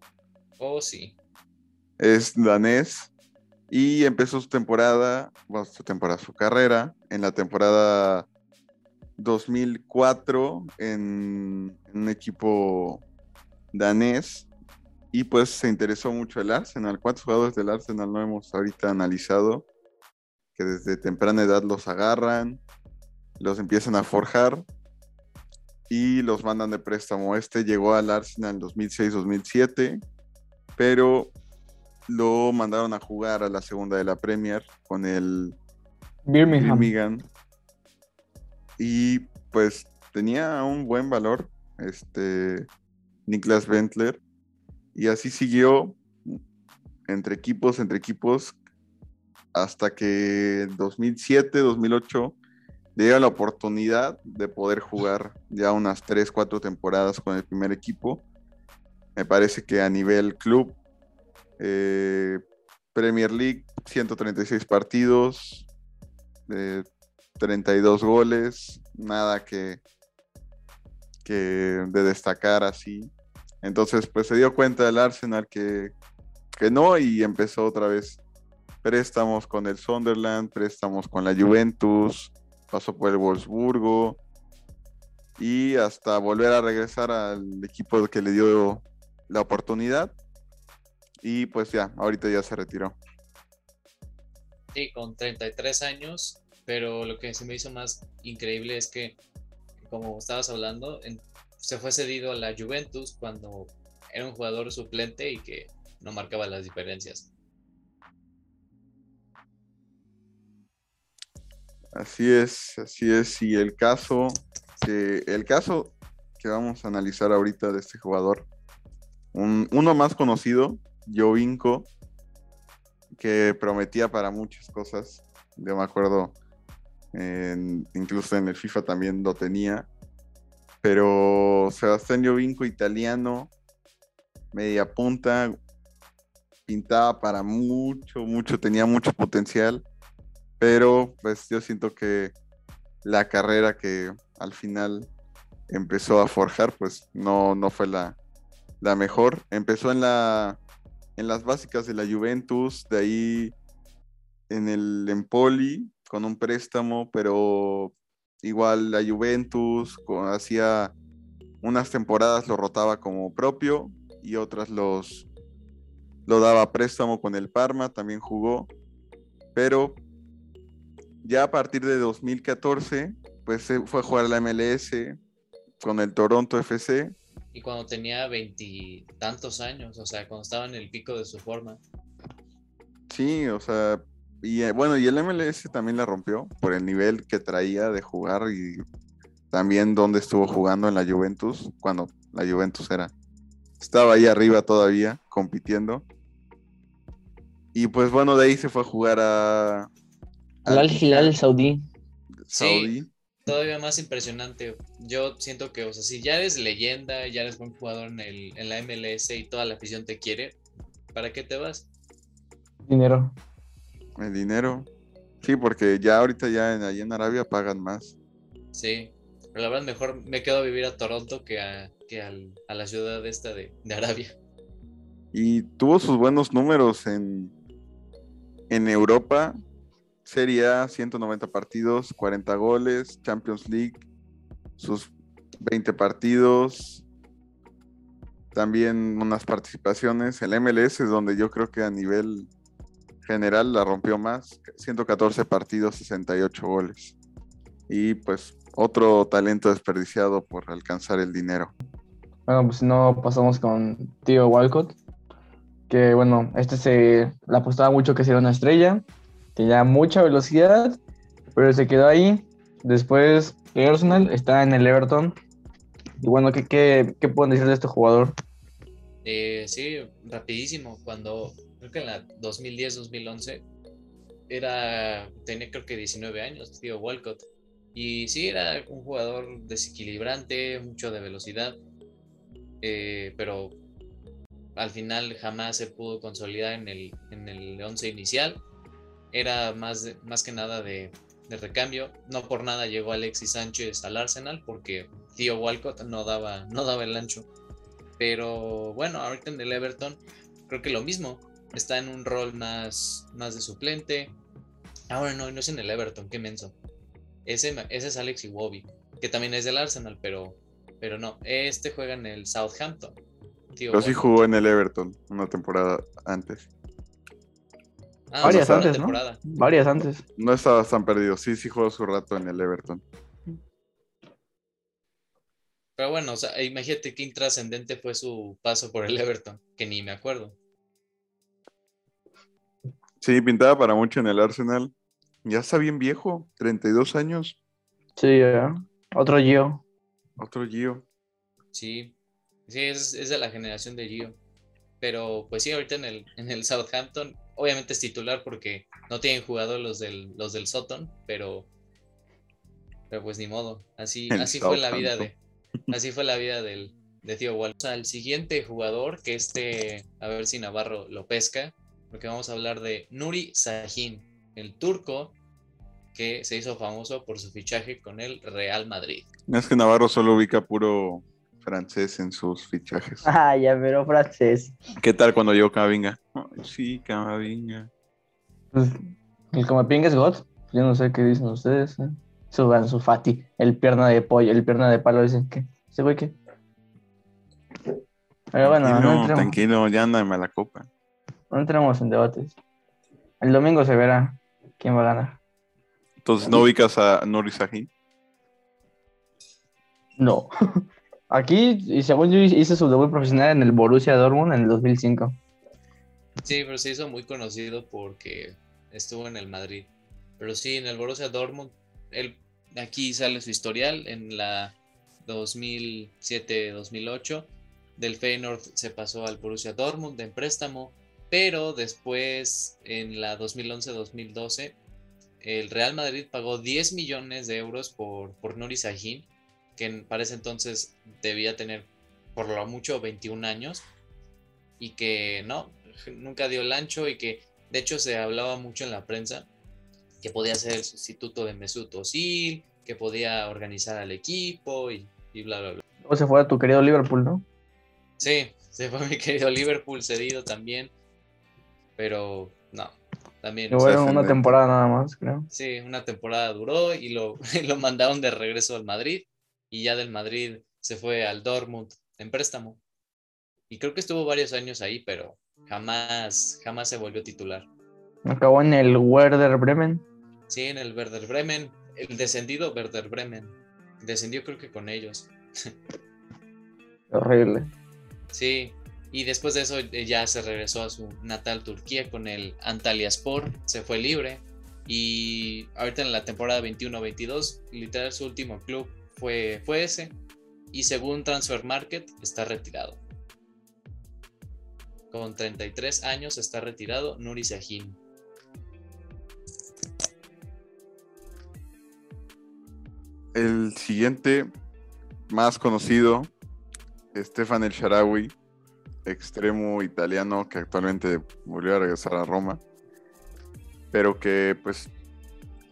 Oh, sí. Es danés y empezó su temporada, bueno, su temporada, su carrera en la temporada 2004 en, un equipo danés y pues se interesó mucho el Arsenal. ¿Cuántos jugadores del Arsenal no hemos ahorita analizado? Que desde temprana edad los agarran, los empiezan a forjar y los mandan de préstamo. Este llegó al Arsenal en 2006-2007, pero lo mandaron a jugar a la segunda de la Premier con el Birmingham. Y pues tenía un buen valor, este Niklas Bentler. Y así siguió entre equipos, entre equipos, hasta que en 2007, 2008 le dio la oportunidad de poder jugar ya unas 3, 4 temporadas con el primer equipo. Me parece que a nivel club, eh, Premier League, 136 partidos, eh, 32 goles, nada que, que de destacar así. Entonces, pues se dio cuenta del Arsenal que, que no y empezó otra vez préstamos con el Sunderland, préstamos con la Juventus, pasó por el Wolfsburgo y hasta volver a regresar al equipo que le dio la oportunidad. Y pues ya, ahorita ya se retiró. Sí, con 33 años pero lo que se me hizo más increíble es que, como estabas hablando, se fue cedido a la Juventus cuando era un jugador suplente y que no marcaba las diferencias. Así es, así es. Y el caso que, el caso que vamos a analizar ahorita de este jugador, uno más conocido, Jovinko, que prometía para muchas cosas. Yo me acuerdo incluso en el FIFA también lo tenía. Pero Sebastián Jovinco, italiano, media punta, pintaba para mucho, mucho, tenía mucho potencial. Pero pues yo siento que la carrera que al final empezó a forjar, pues no, no fue la, la mejor. Empezó en la en las básicas de la Juventus, de ahí en el Empoli, con un préstamo, pero igual la Juventus hacía unas temporadas lo rotaba como propio y otras los lo daba préstamo con el Parma, también jugó, pero ya a partir de 2014 pues se fue a jugar a la MLS con el Toronto FC. Y cuando tenía veintitantos años, o sea, cuando estaba en el pico de su forma. Sí, o sea, y eh, bueno, y el MLS también la rompió por el nivel que traía de jugar y también donde estuvo jugando en la Juventus, cuando la Juventus era, estaba ahí arriba todavía, compitiendo. Y pues bueno, de ahí se fue a jugar a... Al Hilal Saudí. Saudí. Sí, todavía más impresionante. Yo siento que, o sea, si ya eres leyenda, ya eres buen jugador en, el, en la MLS y toda la afición te quiere, ¿para qué te vas? Dinero. El dinero. Sí, porque ya ahorita ya en, allí en Arabia pagan más. Sí, pero la verdad mejor me quedo a vivir a Toronto que a, que a la ciudad esta de, Arabia. Y tuvo sus buenos números en, en Europa. Serie A, 190 partidos, 40 goles, Champions League. Sus 20 partidos, también unas participaciones. El MLS es donde yo creo que a nivel general la rompió más, 114 partidos, 68 goles. Y pues otro talento desperdiciado por alcanzar el dinero. Bueno, pues si no pasamos con Tío Walcott, que bueno, este se le apostaba mucho que sería una estrella, tenía mucha velocidad, pero se quedó ahí. Después el Arsenal está en el Everton. Y bueno, ¿qué, qué, qué pueden decir de este jugador? Eh, sí, rapidísimo. Cuando creo que en la 2010-2011 era tenía creo que 19 años, tío Walcott. Y sí, era un jugador desequilibrante, mucho de velocidad, eh, pero al final jamás se pudo consolidar en el, en el once inicial. Era más, más que nada de, de, recambio. No por nada llegó Alexis Sánchez al Arsenal porque tío Walcott no daba, no daba el ancho. Pero bueno, ahorita en el Everton creo que lo mismo. Está en un rol más, más de suplente. Ahora no, no es en el Everton, qué menso. Ese, ese es Alex Iwobi, que también es del Arsenal, pero, pero no. Este juega en el Southampton. pero sí jugó en el Everton una temporada antes. Ah, Varias antes, ¿no? Varias antes. No estaba tan perdido. Sí, sí jugó su rato en el Everton. Pero bueno, o sea, imagínate qué intrascendente fue su paso por el Everton, que ni me acuerdo. Sí, pintaba para mucho en el Arsenal. Ya está bien viejo, 32 años. Sí, otro Gio. Otro Gio. Sí, sí, es, es, de la generación de Gio. Pero pues sí, ahorita en el, en el Southampton, obviamente es titular porque no tienen jugado los del, los del Sutton, pero, pero pues ni modo. Así, así fue la vida de, así fue la vida del, de Tío Wall. O sea, el siguiente jugador, que este, a ver si Navarro lo pesca, porque vamos a hablar de Nuri Sahin el turco, que se hizo famoso por su fichaje con el Real Madrid. Es que Navarro solo ubica puro francés en sus fichajes. Ah, ya, pero francés. ¿Qué tal cuando llegó Camavinga? sí, Camavinga. Pues, el Camavinga es God. Yo no sé qué dicen ustedes. ¿eh? Su, su Fati, el pierna de pollo, el pierna de palo, dicen que. ¿Se güey qué? Pero bueno, tranquilo, no tranquilo, ya anda en la copa. No entramos en debates. El domingo se verá quién va a ganar. Entonces, ¿no ubicas a Nuri Sahin? No. Aquí, y según yo, hice su debut profesional en el Borussia Dortmund en el 2005. Sí, pero se hizo muy conocido porque estuvo en el Madrid. Pero sí, en el Borussia Dortmund, él, aquí sale su historial en la 2007-2008. Del Feyenoord se pasó al Borussia Dortmund de préstamo pero después, en la 2011-2012, el Real Madrid pagó 10 millones de euros por, por Nuri Sahin, que para ese entonces debía tener por lo mucho 21 años, y que no, nunca dio el ancho y que de hecho se hablaba mucho en la prensa que podía ser el sustituto de Mesut Özil, que podía organizar al equipo y, y bla, bla, bla. O se fue a tu querido Liverpool, ¿no? Sí, se fue a mi querido Liverpool cedido también pero no. También. Bueno, una temporada nada más, creo. Sí, una temporada duró y lo, lo mandaron de regreso al Madrid y ya del Madrid se fue al Dortmund en préstamo. Y creo que estuvo varios años ahí, pero jamás, jamás se volvió titular. Acabó en el Werder Bremen. Sí, en el Werder Bremen. El descendido Werder Bremen. Descendió creo que con ellos. Horrible. Sí, y después de eso eh, ya se regresó a su natal Turquía con el Antalyaspor, se fue libre y ahorita en la temporada 21-22, literal su último club fue, fue ese y según Transfer Market está retirado. Con 33 años está retirado Nuri Sahin. El siguiente más conocido, Stefan El Sharawi, extremo italiano que actualmente volvió a regresar a Roma, pero que pues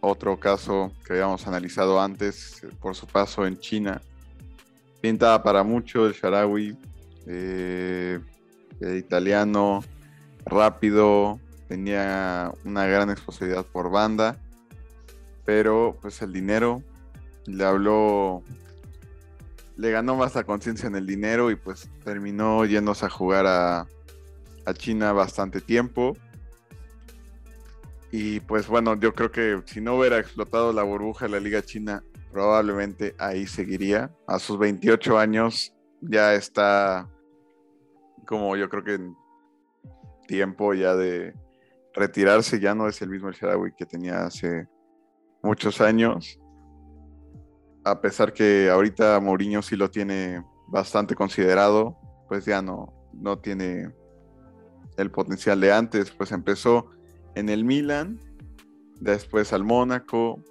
otro caso que habíamos analizado antes por su paso en China, pinta para mucho el Sharawi, eh, italiano, rápido, tenía una gran explosividad por banda, pero pues el dinero le habló le ganó más la conciencia en el dinero y pues terminó yéndose a jugar a, China bastante tiempo. Y pues bueno, yo creo que si no hubiera explotado la burbuja de la Liga China, probablemente ahí seguiría. A sus 28 años ya está como yo creo que en tiempo ya de retirarse, ya no es el mismo el Sharawi que tenía hace muchos años. A pesar que ahorita Mourinho sí lo tiene bastante considerado, pues ya no, no tiene el potencial de antes. Pues empezó en el Milan, después al Mónaco,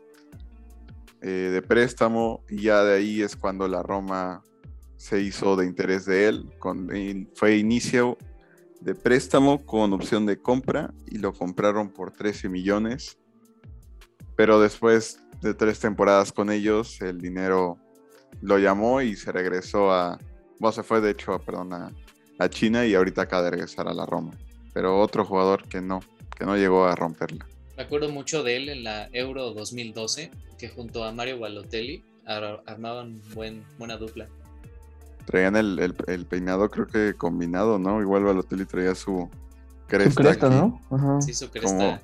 eh, de préstamo, y ya de ahí es cuando la Roma se hizo de interés de él. Fue inicio de préstamo con opción de compra y lo compraron por 13 millones. Pero después de tres temporadas con ellos, el dinero lo llamó y se regresó a. Bueno, se fue de hecho, perdón, a, a China y ahorita acaba de regresar a la Roma. Pero otro jugador que no, que no llegó a romperla. Me acuerdo mucho de él en la Euro 2012, que junto a Mario Balotelli armaban buen, buena dupla. Traían el, peinado, creo que combinado, ¿no? Igual Balotelli traía su cresta. Su cresta, ¿no? Sí, su cresta. Como,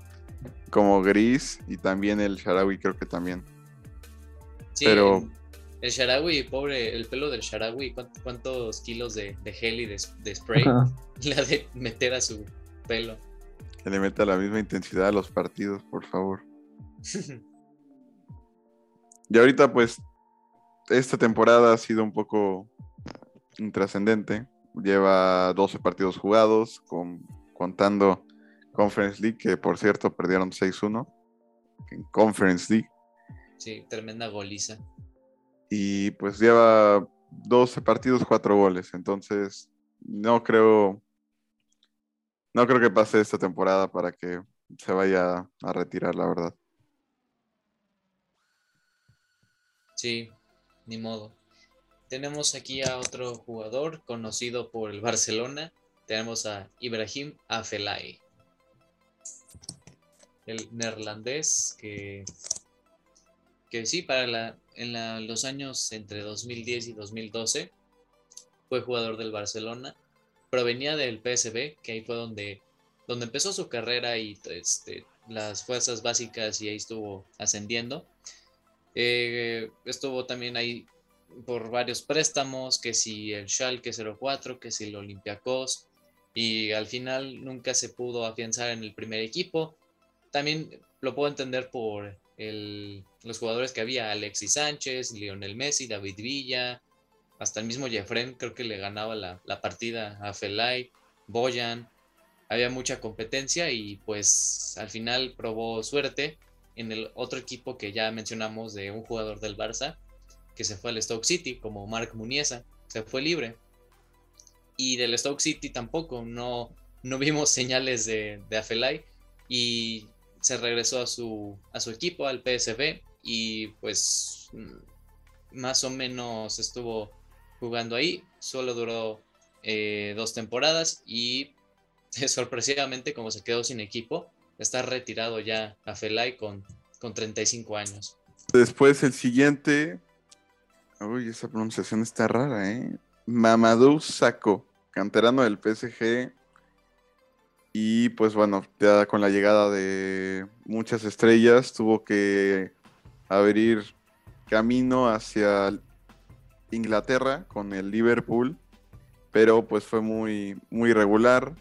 gris y también el Sharawi, creo que también. Sí, Pero. El, Sharawi, pobre, el pelo del Sharawi, ¿cuántos, kilos de, gel y de, spray le ha de meter a su pelo? Que le meta la misma intensidad a los partidos, por favor. y ahorita, pues, esta temporada ha sido un poco intrascendente. Lleva 12 partidos jugados, con, contando Conference League, que por cierto perdieron 6-1 en Conference League. Sí, tremenda goliza. Y pues lleva 12 partidos, 4 goles. Entonces, no creo no creo que pase esta temporada para que se vaya a retirar, la verdad. Sí, ni modo. Tenemos aquí a otro jugador conocido por el Barcelona. Tenemos a Ibrahim Afelay. El neerlandés que, que sí, para la, en los años entre 2010 y 2012 fue jugador del Barcelona provenía del PSB, que ahí fue donde, donde empezó su carrera y este, las fuerzas básicas y ahí estuvo ascendiendo. Eh, estuvo también ahí por varios préstamos, que si el Schalke 04, que si el Olympiacos, y al final nunca se pudo afianzar en el primer equipo. También lo puedo entender por los jugadores que había, Alexis Sánchez, Lionel Messi, David Villa, hasta el mismo Jeffren creo que le ganaba la, partida a Felay, Boyan, había mucha competencia y pues al final probó suerte en el otro equipo que ya mencionamos de un jugador del Barça que se fue al Stoke City como Mark Muniesa, se fue libre. Y del Stoke City tampoco, no, no vimos señales de, de y se regresó a su, a su equipo, al PSV, y pues mm, más o menos estuvo jugando ahí. Solo duró eh, dos temporadas y sorpresivamente, como se quedó sin equipo, está retirado ya a Felay con, con 35 años. Después el siguiente. Uy, esa pronunciación está rara, ¿eh? Mamadou Sako, canterano del PSG. Y pues bueno, ya con la llegada de muchas estrellas, tuvo que abrir camino hacia Inglaterra con el Liverpool, pero pues fue muy, muy regular.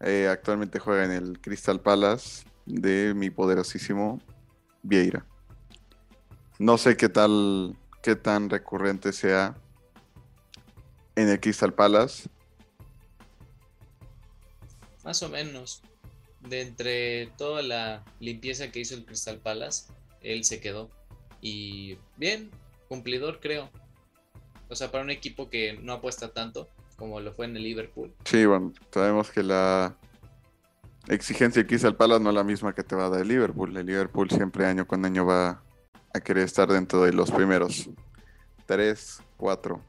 Eh, actualmente juega en el Crystal Palace de mi poderosísimo Vieira. No sé qué tal, qué tan recurrente sea en el Crystal Palace. Más o menos. De entre toda la limpieza que hizo el Crystal Palace, él se quedó. Y bien, cumplidor creo. O sea, para un equipo que no apuesta tanto como lo fue en el Liverpool. Sí, bueno, sabemos que la exigencia que hizo el Palace no es la misma que te va a dar el Liverpool. El Liverpool siempre año con año va a querer estar dentro de los primeros tres, cuatro.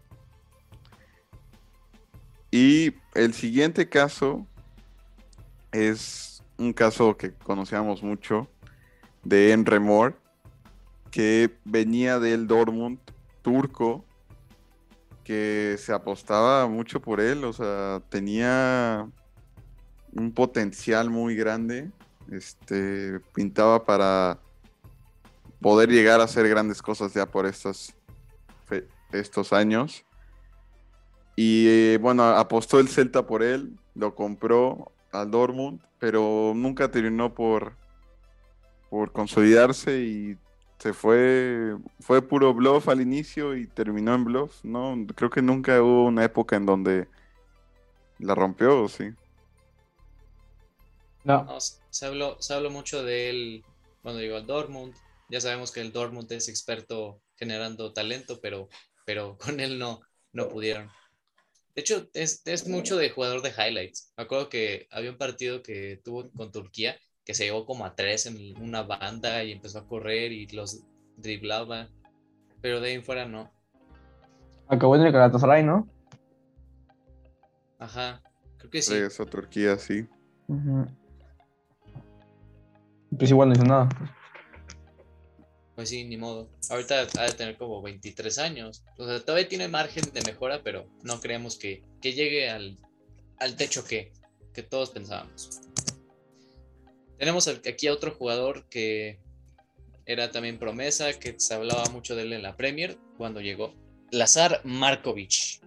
Y el siguiente caso es un caso que conocíamos mucho de Enre, Moore, que venía del Dortmund turco, que se apostaba mucho por él, o sea, tenía un potencial muy grande, este, pintaba para poder llegar a hacer grandes cosas ya por estos, estos años. Y eh, bueno, apostó el Celta por él, lo compró al Dortmund, pero nunca terminó por, por consolidarse y se fue, fue puro bluff al inicio y terminó en bluff, ¿no? Creo que nunca hubo una época en donde la rompió, ¿sí? No. se, habló, se habló mucho de él cuando llegó al Dortmund. Ya sabemos que el Dortmund es experto generando talento, pero, pero con él no, no pudieron. De hecho, es, es mucho de jugador de highlights. Me acuerdo que había un partido que tuvo con Turquía que se llevó como a tres en una banda y empezó a correr y los driblaba. Pero de ahí en fuera no. Acabó en el Galatasaray, ¿no? Ajá, creo que sí. Regresó a Turquía, sí. Pues igual no hizo nada. Pues sí, ni modo. Ahorita ha de tener como 23 años. O sea, todavía tiene margen de mejora, pero no creemos que, que llegue al, al techo que, que todos pensábamos. Tenemos aquí a otro jugador que era también promesa, que se hablaba mucho de él en la Premier cuando llegó. Lazar Markovic.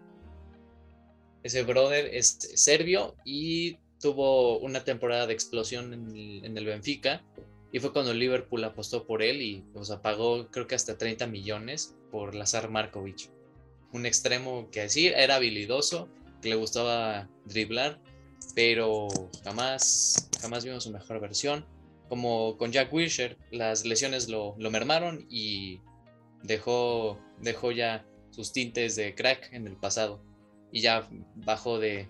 Ese brother es serbio y tuvo una temporada de explosión en el, Benfica. Y fue cuando Liverpool apostó por él y o pagó creo que hasta 30 millones por Lazar Markovic. Un extremo que sí era habilidoso, que le gustaba driblar pero jamás, jamás vimos su mejor versión. Como con Jack Wilshere, las lesiones lo, mermaron y dejó, dejó ya sus tintes de crack en el pasado. Y ya bajó de,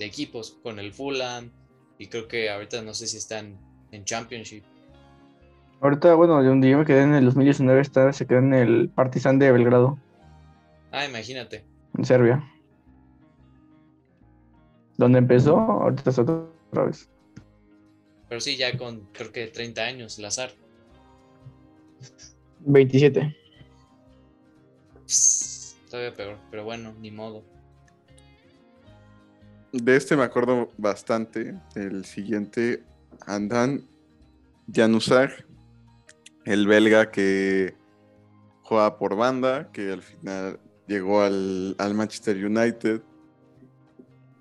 equipos con el Fulham y creo que ahorita no sé si están en Championship. Ahorita, bueno, donde yo me quedé en el 2019, está, se quedó en el Partizan de Belgrado. Ah, imagínate. En Serbia. ¿Dónde empezó, ahorita está otra vez. Pero sí, ya con creo que 30 años, Lazar. 27. todavía peor, pero bueno, ni modo. De este me acuerdo bastante. El siguiente, Andan Januzaj, el belga que juega por banda, que al final llegó al, al Manchester United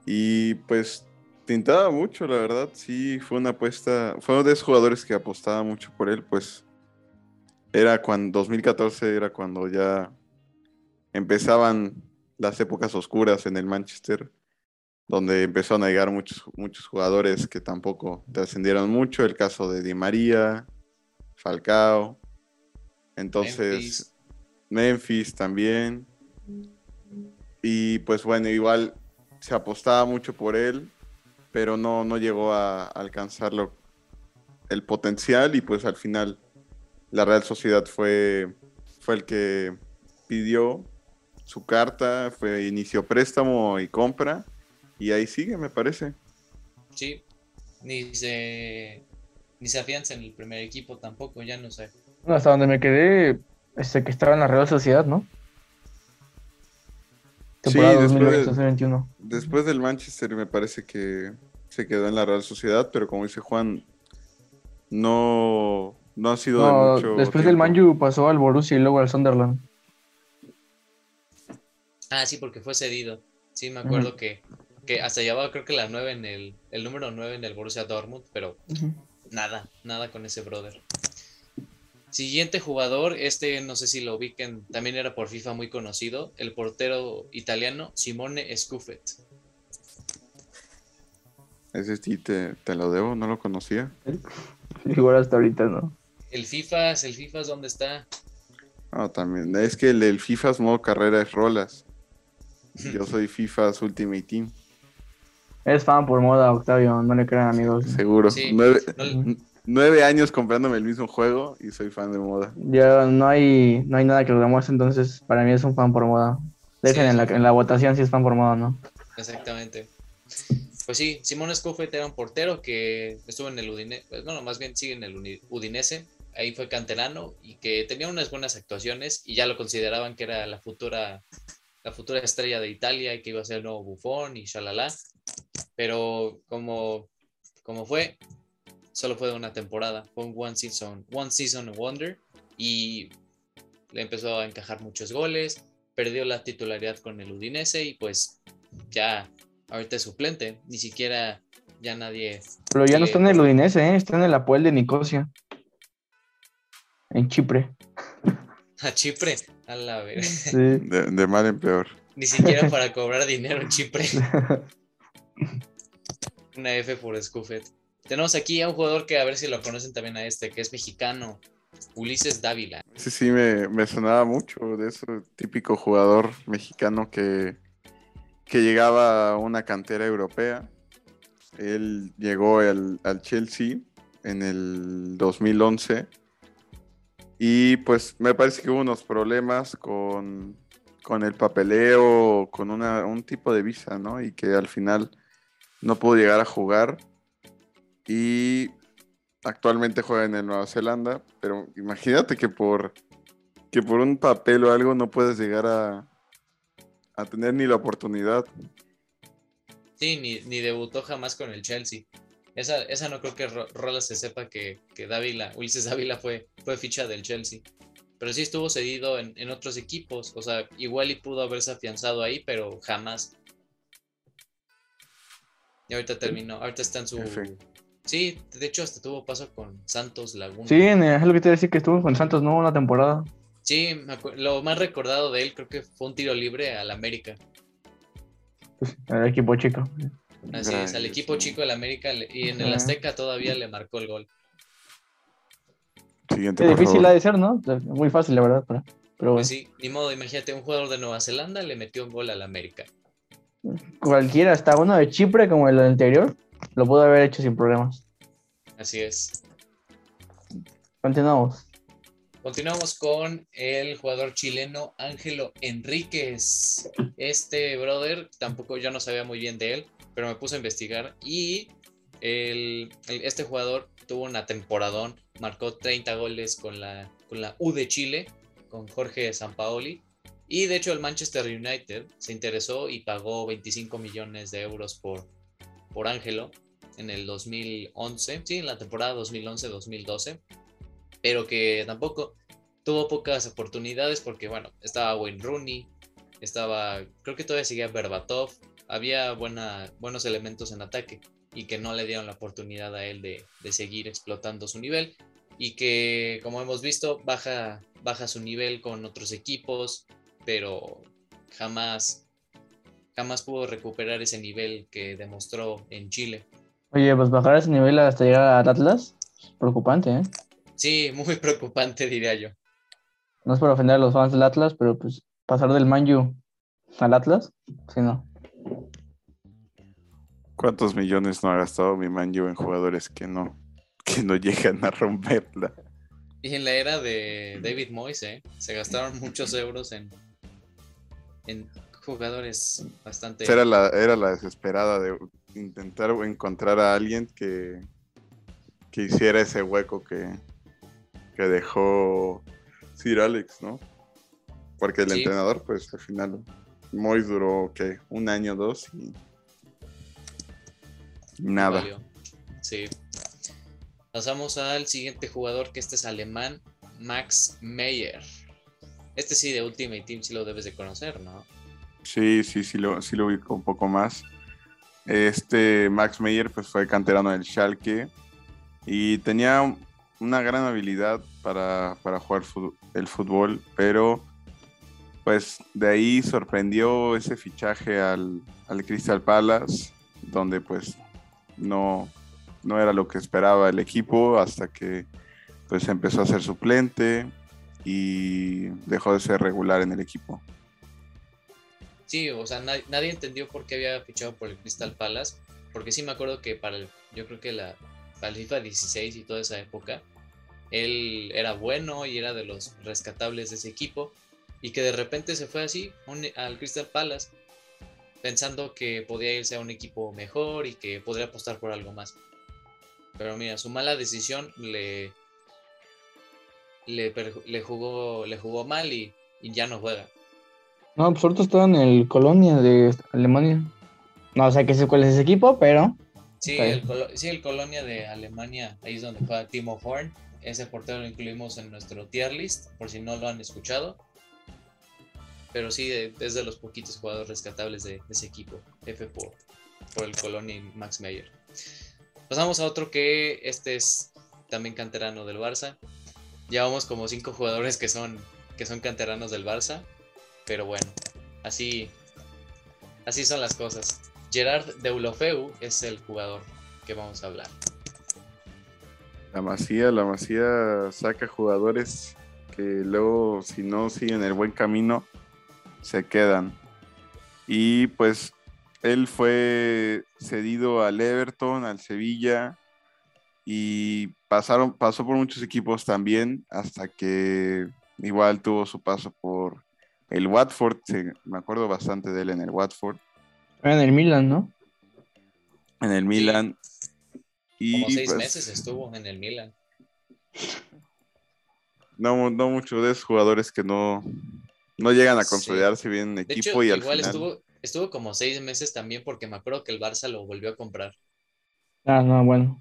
y pues tintaba mucho, la verdad. Sí, fue una apuesta. Fue uno de esos jugadores que apostaba mucho por él, pues. Era cuando 2014 era cuando ya empezaban las épocas oscuras en el Manchester, donde empezaron a llegar muchos, muchos jugadores que tampoco trascendieron mucho. El caso de Di María, Falcao. Entonces, Memphis también. Y pues bueno, igual se apostaba mucho por él, pero no, no llegó a alcanzarlo el potencial y pues al final la Real Sociedad fue, fue el que pidió su carta, fue inicio préstamo y compra y ahí sigue, me parece. Sí, ni se, ni se afianza en el primer equipo tampoco, ya no sé. hasta donde me quedé, este que estaba en la Real Sociedad, ¿no? sí, después, del Manchester me parece que se quedó en la Real Sociedad, pero como dice Juan, no, no ha sido de mucho Después del Manju pasó al Borussia y luego al Sunderland. Ah, sí, porque fue cedido. Sí, me acuerdo que, que hasta llevaba creo que la 9 en el, el número 9 en el Borussia Dortmund, pero nada, nada con ese brother. Siguiente jugador, este no sé si lo ubiquen, también era por FIFA muy conocido, el portero italiano Simone Scuffet. Ese sí te, lo debo, no lo conocía. Igual hasta ahorita no. El FIFA, el FIFA es donde está. Ah, también. Es que el, FIFA es modo carrera es rolas. Yo soy FIFA's Ultimate Team. Es fan por moda, Octavio, no le crean amigos. Seguro nueve años comprándome el mismo juego y soy fan de moda. Ya no hay, no hay nada que lo demuestre, entonces para mí es un fan por moda. Dejen en, la, en, la, votación si es fan por moda no. Exactamente. Pues sí, Simón Scoffet era un portero que estuvo en el Udinese, pues, bueno, más bien sigue en el Udinese, ahí fue canterano y que tenía unas buenas actuaciones y ya lo consideraban que era la futura la futura estrella de Italia y que iba a ser el nuevo bufón y shalala. Pero como, como fue, solo fue de una temporada, fue un one season, one season wonder y le empezó a encajar muchos goles, perdió la titularidad con el Udinese y pues ya ahorita es suplente, ni siquiera ya nadie. Pero ya no está en el Udinese, ¿eh? está en el Apoel de Nicosia. En Chipre. A Chipre, a la vez. Sí. De, mal en peor. Ni siquiera para cobrar dinero en Chipre. Una F por Scuffet. Tenemos aquí a un jugador que a ver si lo conocen también a este, que es mexicano, Ulises Dávila. Sí, sí, me, me sonaba mucho de ese típico jugador mexicano que, que llegaba a una cantera europea. Él llegó al, al Chelsea en el 2011 y pues me parece que hubo unos problemas con, con el papeleo, con una, un tipo de visa, ¿no? Y que al final no pudo llegar a jugar. Y actualmente juega en el Nueva Zelanda, pero imagínate que por, que por un papel o algo no puedes llegar a, a tener ni la oportunidad. Sí, ni, ni debutó jamás con el Chelsea. Esa, esa no creo que Rola se sepa que, que Dávila, Ulises Dávila fue, fue ficha del Chelsea. Pero sí estuvo cedido en, en, otros equipos. O sea, igual y pudo haberse afianzado ahí, pero jamás. Y ahorita terminó, ahorita está en su, Sí, de hecho hasta tuvo paso con Santos Laguna. Sí, es lo que te decía que estuvo con Santos, ¿no? Una temporada. Sí, lo más recordado de él creo que fue un tiro libre al América. Pues, al equipo chico. Así es, al equipo chico del América y en el Azteca todavía le marcó el gol. Siguiente, es difícil ha de ser, ¿no? Muy fácil, la verdad. Pero, pero pues sí, ni modo, imagínate, un jugador de Nueva Zelanda le metió un gol al América. Cualquiera, hasta uno de Chipre como el anterior, lo pudo haber hecho sin problemas. Así es. Continuamos. Continuamos con el jugador chileno Ángelo Enríquez. Este brother, tampoco yo no sabía muy bien de él, pero me puse a investigar y este jugador tuvo una temporadón, marcó 30 goles con la, con la U de Chile, con Jorge Sampaoli. Y de hecho el Manchester United se interesó y pagó 25 millones de euros por, por Ángelo en el 2011, sí, en la temporada 2011-2012, pero que tampoco tuvo pocas oportunidades porque, bueno, estaba Wayne Rooney, estaba, creo que todavía seguía Berbatov, había buena, buenos elementos en ataque y que no le dieron la oportunidad a él de, de seguir explotando su nivel. Y que, como hemos visto, baja, baja su nivel con otros equipos, pero jamás jamás pudo recuperar ese nivel que demostró en Chile. Oye, pues bajar ese nivel hasta llegar al Atlas, preocupante, ¿eh? Sí, muy preocupante, diría yo. No es por ofender a los fans del Atlas, pero pues pasar del Manju al Atlas, sí, no. ¿Cuántos millones no ha gastado mi Manju en jugadores que no, que no llegan a romperla? Y en la era de David Moyes, ¿eh? se gastaron muchos euros en, en jugadores bastante. Era la, era la desesperada de intentar encontrar a alguien que, que hiciera ese hueco que, que dejó Sir Alex, ¿no? Porque el entrenador, pues al final, Mois duró, ¿qué? Un año, dos y. Nada. Sí. Pasamos al siguiente jugador, que este es alemán, Max Meyer. Este sí, de Ultimate Team, sí lo debes de conocer, ¿no? Sí, sí, sí lo, sí lo ubico un poco más. Este Max Meyer pues fue canterano del Schalke y tenía una gran habilidad para, jugar el fútbol, pero pues de ahí sorprendió ese fichaje al, Crystal Palace, donde pues no, no era lo que esperaba el equipo hasta que pues empezó a ser suplente y dejó de ser regular en el equipo. Sí, o sea, nadie, entendió por qué había fichado por el Crystal Palace, porque sí me acuerdo que para el, yo creo que la, para el FIFA 16 y toda esa época, él era bueno y era de los rescatables de ese equipo, y que de repente se fue así al Crystal Palace, pensando que podía irse a un equipo mejor y que podría apostar por algo más. Pero mira, su mala decisión le, le, jugó, le jugó mal y, y ya no juega. No, pues ahorita está en el Colonia de Alemania. No sé qué sé cuál es ese equipo, pero. Sí el, sí, Colonia de Alemania, ahí es donde juega Timo Horn. Ese portero lo incluimos en nuestro tier list, por si no lo han escuchado. Pero sí, eh, es de los poquitos jugadores rescatables de, de ese equipo. F por, por el Colonia y Max Meyer. Pasamos a otro que este es también canterano del Barça. Llevamos como cinco jugadores que son, que son canteranos del Barça. Pero bueno, así, así son las cosas. Gerard Deulofeu es el jugador que vamos a hablar. La Masía, la Masía saca jugadores que luego, si no siguen el buen camino, se quedan. Y pues él fue cedido al Everton, al Sevilla, y pasaron, pasó por muchos equipos también, hasta que igual tuvo su paso por el Watford. me acuerdo bastante de él en el Watford, En el Milan, ¿no? en el Milan. Y Como seis pues, meses estuvo en el Milan. No, no muchos de esos jugadores que no, no llegan a Sí. consolidarse bien en equipo hecho, y al igual final. estuvo, estuvo como seis meses también porque me acuerdo que el Barça lo volvió a comprar. Ah, no, bueno.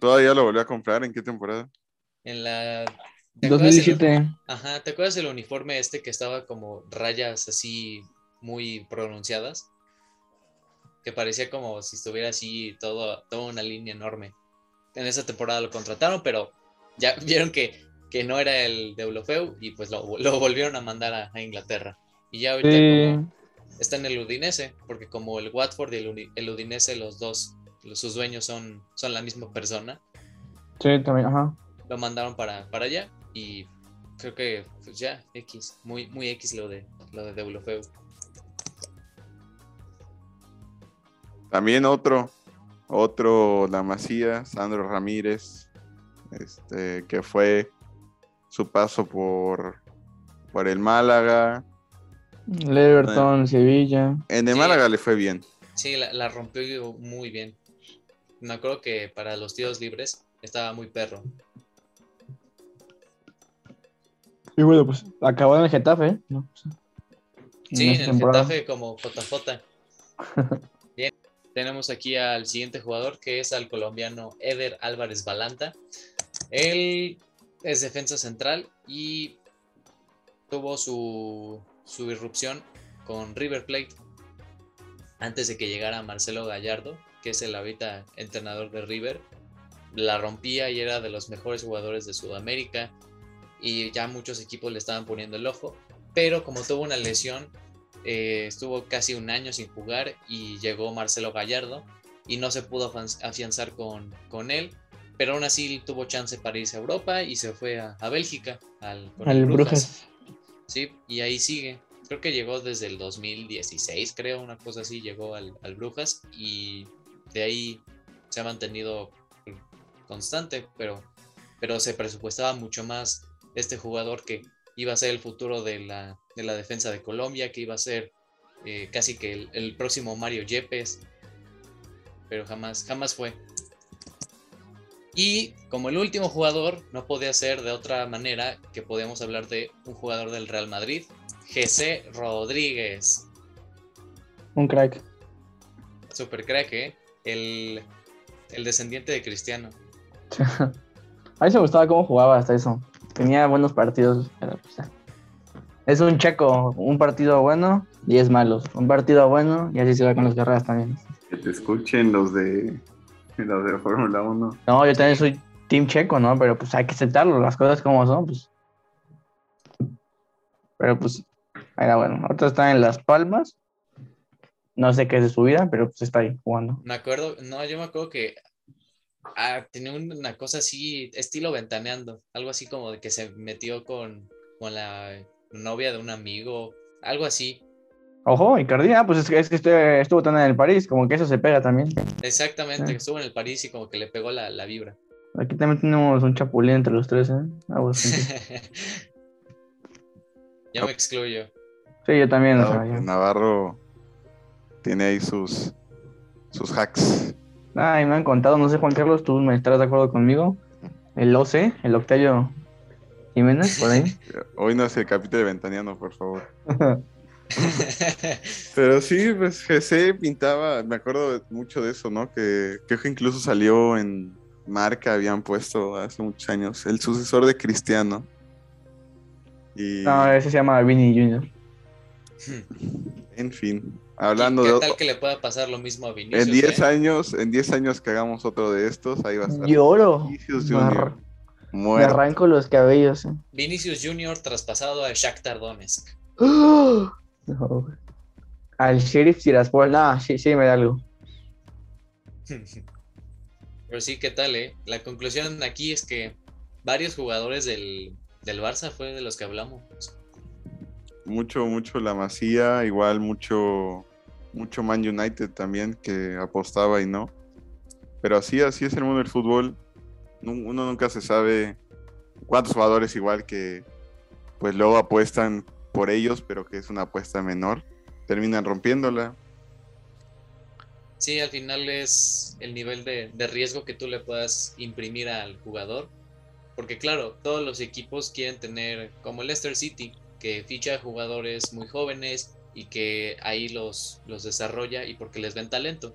¿Todavía lo volvió a comprar? ¿En qué temporada? En la... ¿te acuerdas el- 2017. Ajá, ¿te acuerdas el uniforme este que estaba como rayas así muy pronunciadas? Que parecía como si estuviera así todo, toda una línea enorme. En esa temporada lo contrataron, pero ya vieron que, que no era el de Deulofeu y pues lo, lo volvieron a mandar a, a Inglaterra. Y ya ahorita Sí. como está en el Udinese, porque como el Watford y el, Udinese, los dos, sus dueños son, son la misma persona, Sí, también, ajá. lo mandaron para, para allá y creo que pues ya, X, muy, muy X lo de lo de Deulofeu. También otro, otro La Masía, Sandro Ramírez, este, que fue su paso por, por el Málaga. El Everton, Sevilla. En el Sí. Málaga le fue bien. Sí, la, la rompió muy bien. Me acuerdo que para los tiros libres estaba muy perro. Y bueno, pues acabó en el Getafe, ¿eh? ¿no? Sí, en el temporada. Getafe como JJ. Bien, tenemos aquí al siguiente jugador que es al colombiano Eder Álvarez Balanta. Él es defensa central y tuvo su, su irrupción con River Plate antes de que llegara Marcelo Gallardo, que es el ahorita entrenador de River. La rompía y era de los mejores jugadores de Sudamérica y ya muchos equipos le estaban poniendo el ojo pero como tuvo una lesión, eh, estuvo casi un año sin jugar y llegó Marcelo Gallardo y no se pudo afianzar con, con él, pero aún así tuvo chance para irse a Europa y se fue a, a Bélgica, al, con Al Brujas. Sí, y ahí sigue. Creo que llegó desde el 2016, creo, una cosa así, llegó al, al Brujas y de ahí se ha mantenido constante, pero, pero se presupuestaba mucho más este jugador que iba a ser el futuro de la, de la defensa de Colombia, que iba a ser eh, casi que el, el próximo Mario Yepes, pero jamás, jamás fue. Y como el último jugador, no podía ser de otra manera que podíamos hablar de un jugador del Real Madrid, Jesse Rodríguez. Un crack. Super crack, ¿eh? El, el descendiente de Cristiano. A mí se me gustaba cómo jugaba hasta eso. Tenía buenos partidos. pero, pues, es un checo, un partido bueno, 10 malos. Un partido bueno y así se va con las carreras también. Que te escuchen los de, los de Fórmula 1. No, yo también soy team checo, ¿no? Pero pues hay que aceptarlo, las cosas como son, pues. Pero pues, era bueno. Ahorita está en Las Palmas. No sé qué es de su vida, pero pues está ahí jugando. Me acuerdo, no, yo me acuerdo que ah, tenía una cosa así, estilo ventaneando, algo así como de que se metió con, con la novia de un amigo, algo así. Ojo, Icardi, ah, pues es que, es que este- estuvo tan en el París, como que eso se pega también. Exactamente, Ah. que estuvo en el París y como que le pegó la, la vibra. Aquí también tenemos un chapulín entre los tres, ¿eh? Algo así. ya me excluyo. Sí, yo también. o sea, Navarro, ya. Navarro tiene ahí sus, sus hacks. Ay, me han contado, no sé, Juan Carlos, tú me estarás de acuerdo conmigo. El OC, el Octavio, Jiménez, por ahí. Hoy no es el capítulo de Ventaniano, por favor. Pero sí, pues Jesse pintaba, me acuerdo mucho de eso, ¿no? Que creo que incluso salió en marca, habían puesto hace muchos años, el sucesor de Cristiano. Y, No, ese se llama Vini Jr. en fin, hablando ¿Qué de... tal que le pueda pasar lo mismo a Vinicius? En 10 eh? años, en 10 años que hagamos otro de estos, ahí va a estar. Lloro. Vinicius Me, Junior. me arranco los cabellos. eh. Vinicius Jr. traspasado al Shakhtar Donetsk. No. Al sheriff Tiraspol. No, sí, sí, me da algo. Pero sí, ¿qué tal, eh? La conclusión aquí es que varios jugadores del, del Barça fue de los que hablamos. Mucho, mucho la Masía, igual mucho, mucho Man United también que apostaba y no. Pero así, así es el mundo del fútbol. Uno nunca se sabe cuántos jugadores igual que pues luego apuestan por ellos, pero que es una apuesta menor, terminan rompiéndola. Sí, al final es el nivel de, riesgo que tú le puedas imprimir al jugador. Porque claro, todos los equipos quieren tener, como Leicester City, que ficha jugadores muy jóvenes y que ahí los, los desarrolla y porque les ven talento.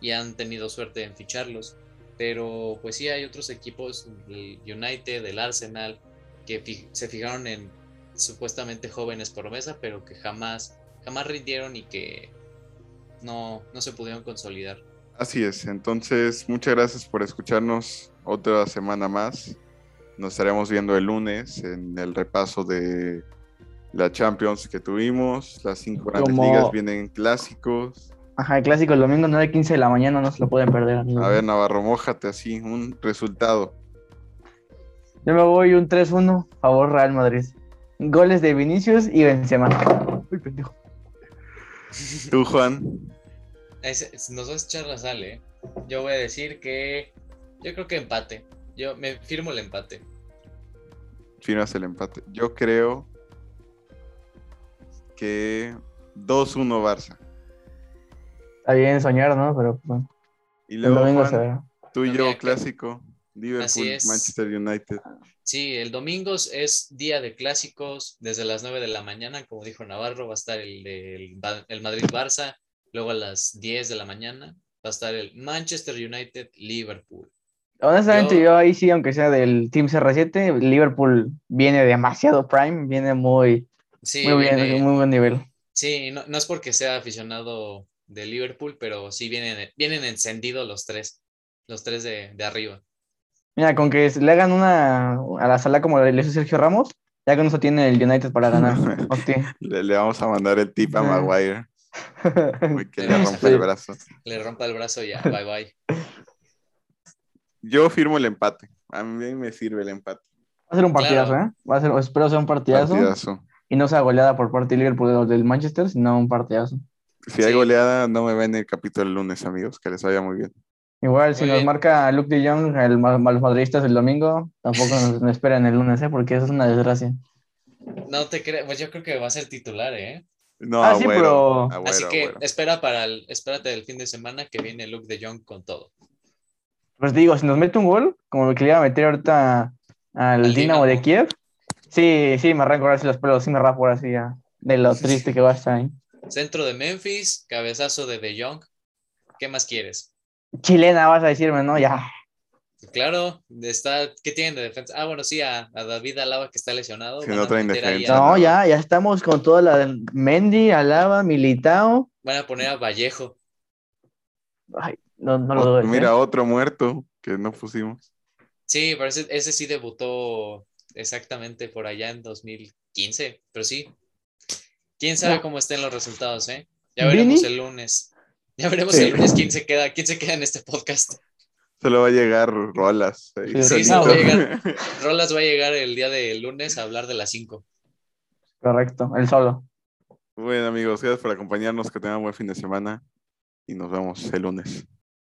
Y han tenido suerte en ficharlos. Pero pues sí hay otros equipos, el United, el Arsenal, que se fijaron en supuestamente jóvenes promesa, pero que jamás, jamás rindieron y que no, no se pudieron consolidar. Así es, entonces muchas gracias por escucharnos otra semana más. Nos estaremos viendo el lunes en el repaso de la Champions que tuvimos. Las cinco grandes Como- ligas vienen clásicos. Ajá, el clásico el domingo 9.15 de la mañana, no se lo pueden perder. A ver, Navarro, mójate así, un resultado. Yo me voy un 3-1, favor Real Madrid. Goles de Vinicius y Benzema. Uy, pendejo. Tú, Juan, Ese- nos vas a echar la sal, ¿eh? Yo voy a decir que yo creo que empate. Yo me firmo el empate. firmas el empate. Yo creo que 2-1 Barça. Está bien soñar, ¿no? Pero bueno, Y el luego, se Juan, verá. tú y No, yo, clásico. Liverpool. Manchester United. Sí, el domingo es día de clásicos desde las 9 de la mañana, como dijo Navarro, va a estar el, el Madrid-Barça, luego a las 10 de la mañana va a estar el Manchester United-Liverpool. Honestamente, Yo- yo... ahí sí, aunque sea del Team CR7, Liverpool viene demasiado prime, viene muy, Sí, muy bien, viene- muy buen nivel. sí no, no es porque sea aficionado de Liverpool, pero sí vienen, vienen encendidos los tres, los tres de, de arriba. Mira, con que le hagan una a la sala como le hizo Sergio Ramos, ya con eso tiene el United para ganar. Hostia. Le, le vamos a mandar el tip a Ajá. Maguire. Uy, que le rompe el brazo. Le rompa el brazo ya, bye bye. Yo firmo el empate. A mí me sirve el empate. Va a ser un partidazo, Claro. ¿eh? Va a ser, espero sea un partidazo, Partidazo. Y no sea goleada por parte de Liverpool o del Manchester, sino un partidazo. Si hay Sí. goleada, no me ven el capítulo el lunes, amigos. Que les vaya muy bien. Igual, si Muy nos bien. marca Luke de Jong, el, a los madridistas el domingo, tampoco nos, nos esperen el lunes, ¿eh? Porque eso es una desgracia. No te creas, pues yo creo que va a ser titular, ¿eh? No, Ah, sí, pero- Agüero, Así que Agüero. espera para el, espérate el fin de semana que viene Luke de Jong con todo. Pues digo, si nos mete un gol, como el que le iba a meter ahorita al, Al Dinamo de. Kiev, sí, sí, me arranco ahora sí los pelos, sí me rapo ahora sí ya, de lo triste que va a estar ahí. Centro de Memphis, cabezazo de De Jong. ¿Qué más quieres? Chilena, vas a decirme, ¿no? Ya. Claro, está, ¿qué tienen de defensa? Ah, bueno, sí, a, a David Alaba que está lesionado. Sí, van no traen defensa. No, ya, ya estamos con toda la de Mendy, Alaba, Militao. Van a poner a Vallejo. Ay, no, no lo doy. Mira, otro muerto que no pusimos. Sí, pero ese, ese sí debutó exactamente por allá en 2015, pero sí. ¿Quién sabe No. cómo estén los resultados, eh? Ya veremos ¿Vini? el lunes. Ya veremos Sí. el lunes quién se queda, quién se queda en este podcast. Solo va a llegar Rolas. Sí, va a llegar. Rolas va a llegar el día de lunes a hablar de las 5. Correcto, el solo. Bueno, amigos, gracias por acompañarnos. Que tengan buen fin de semana. Y nos vemos el lunes.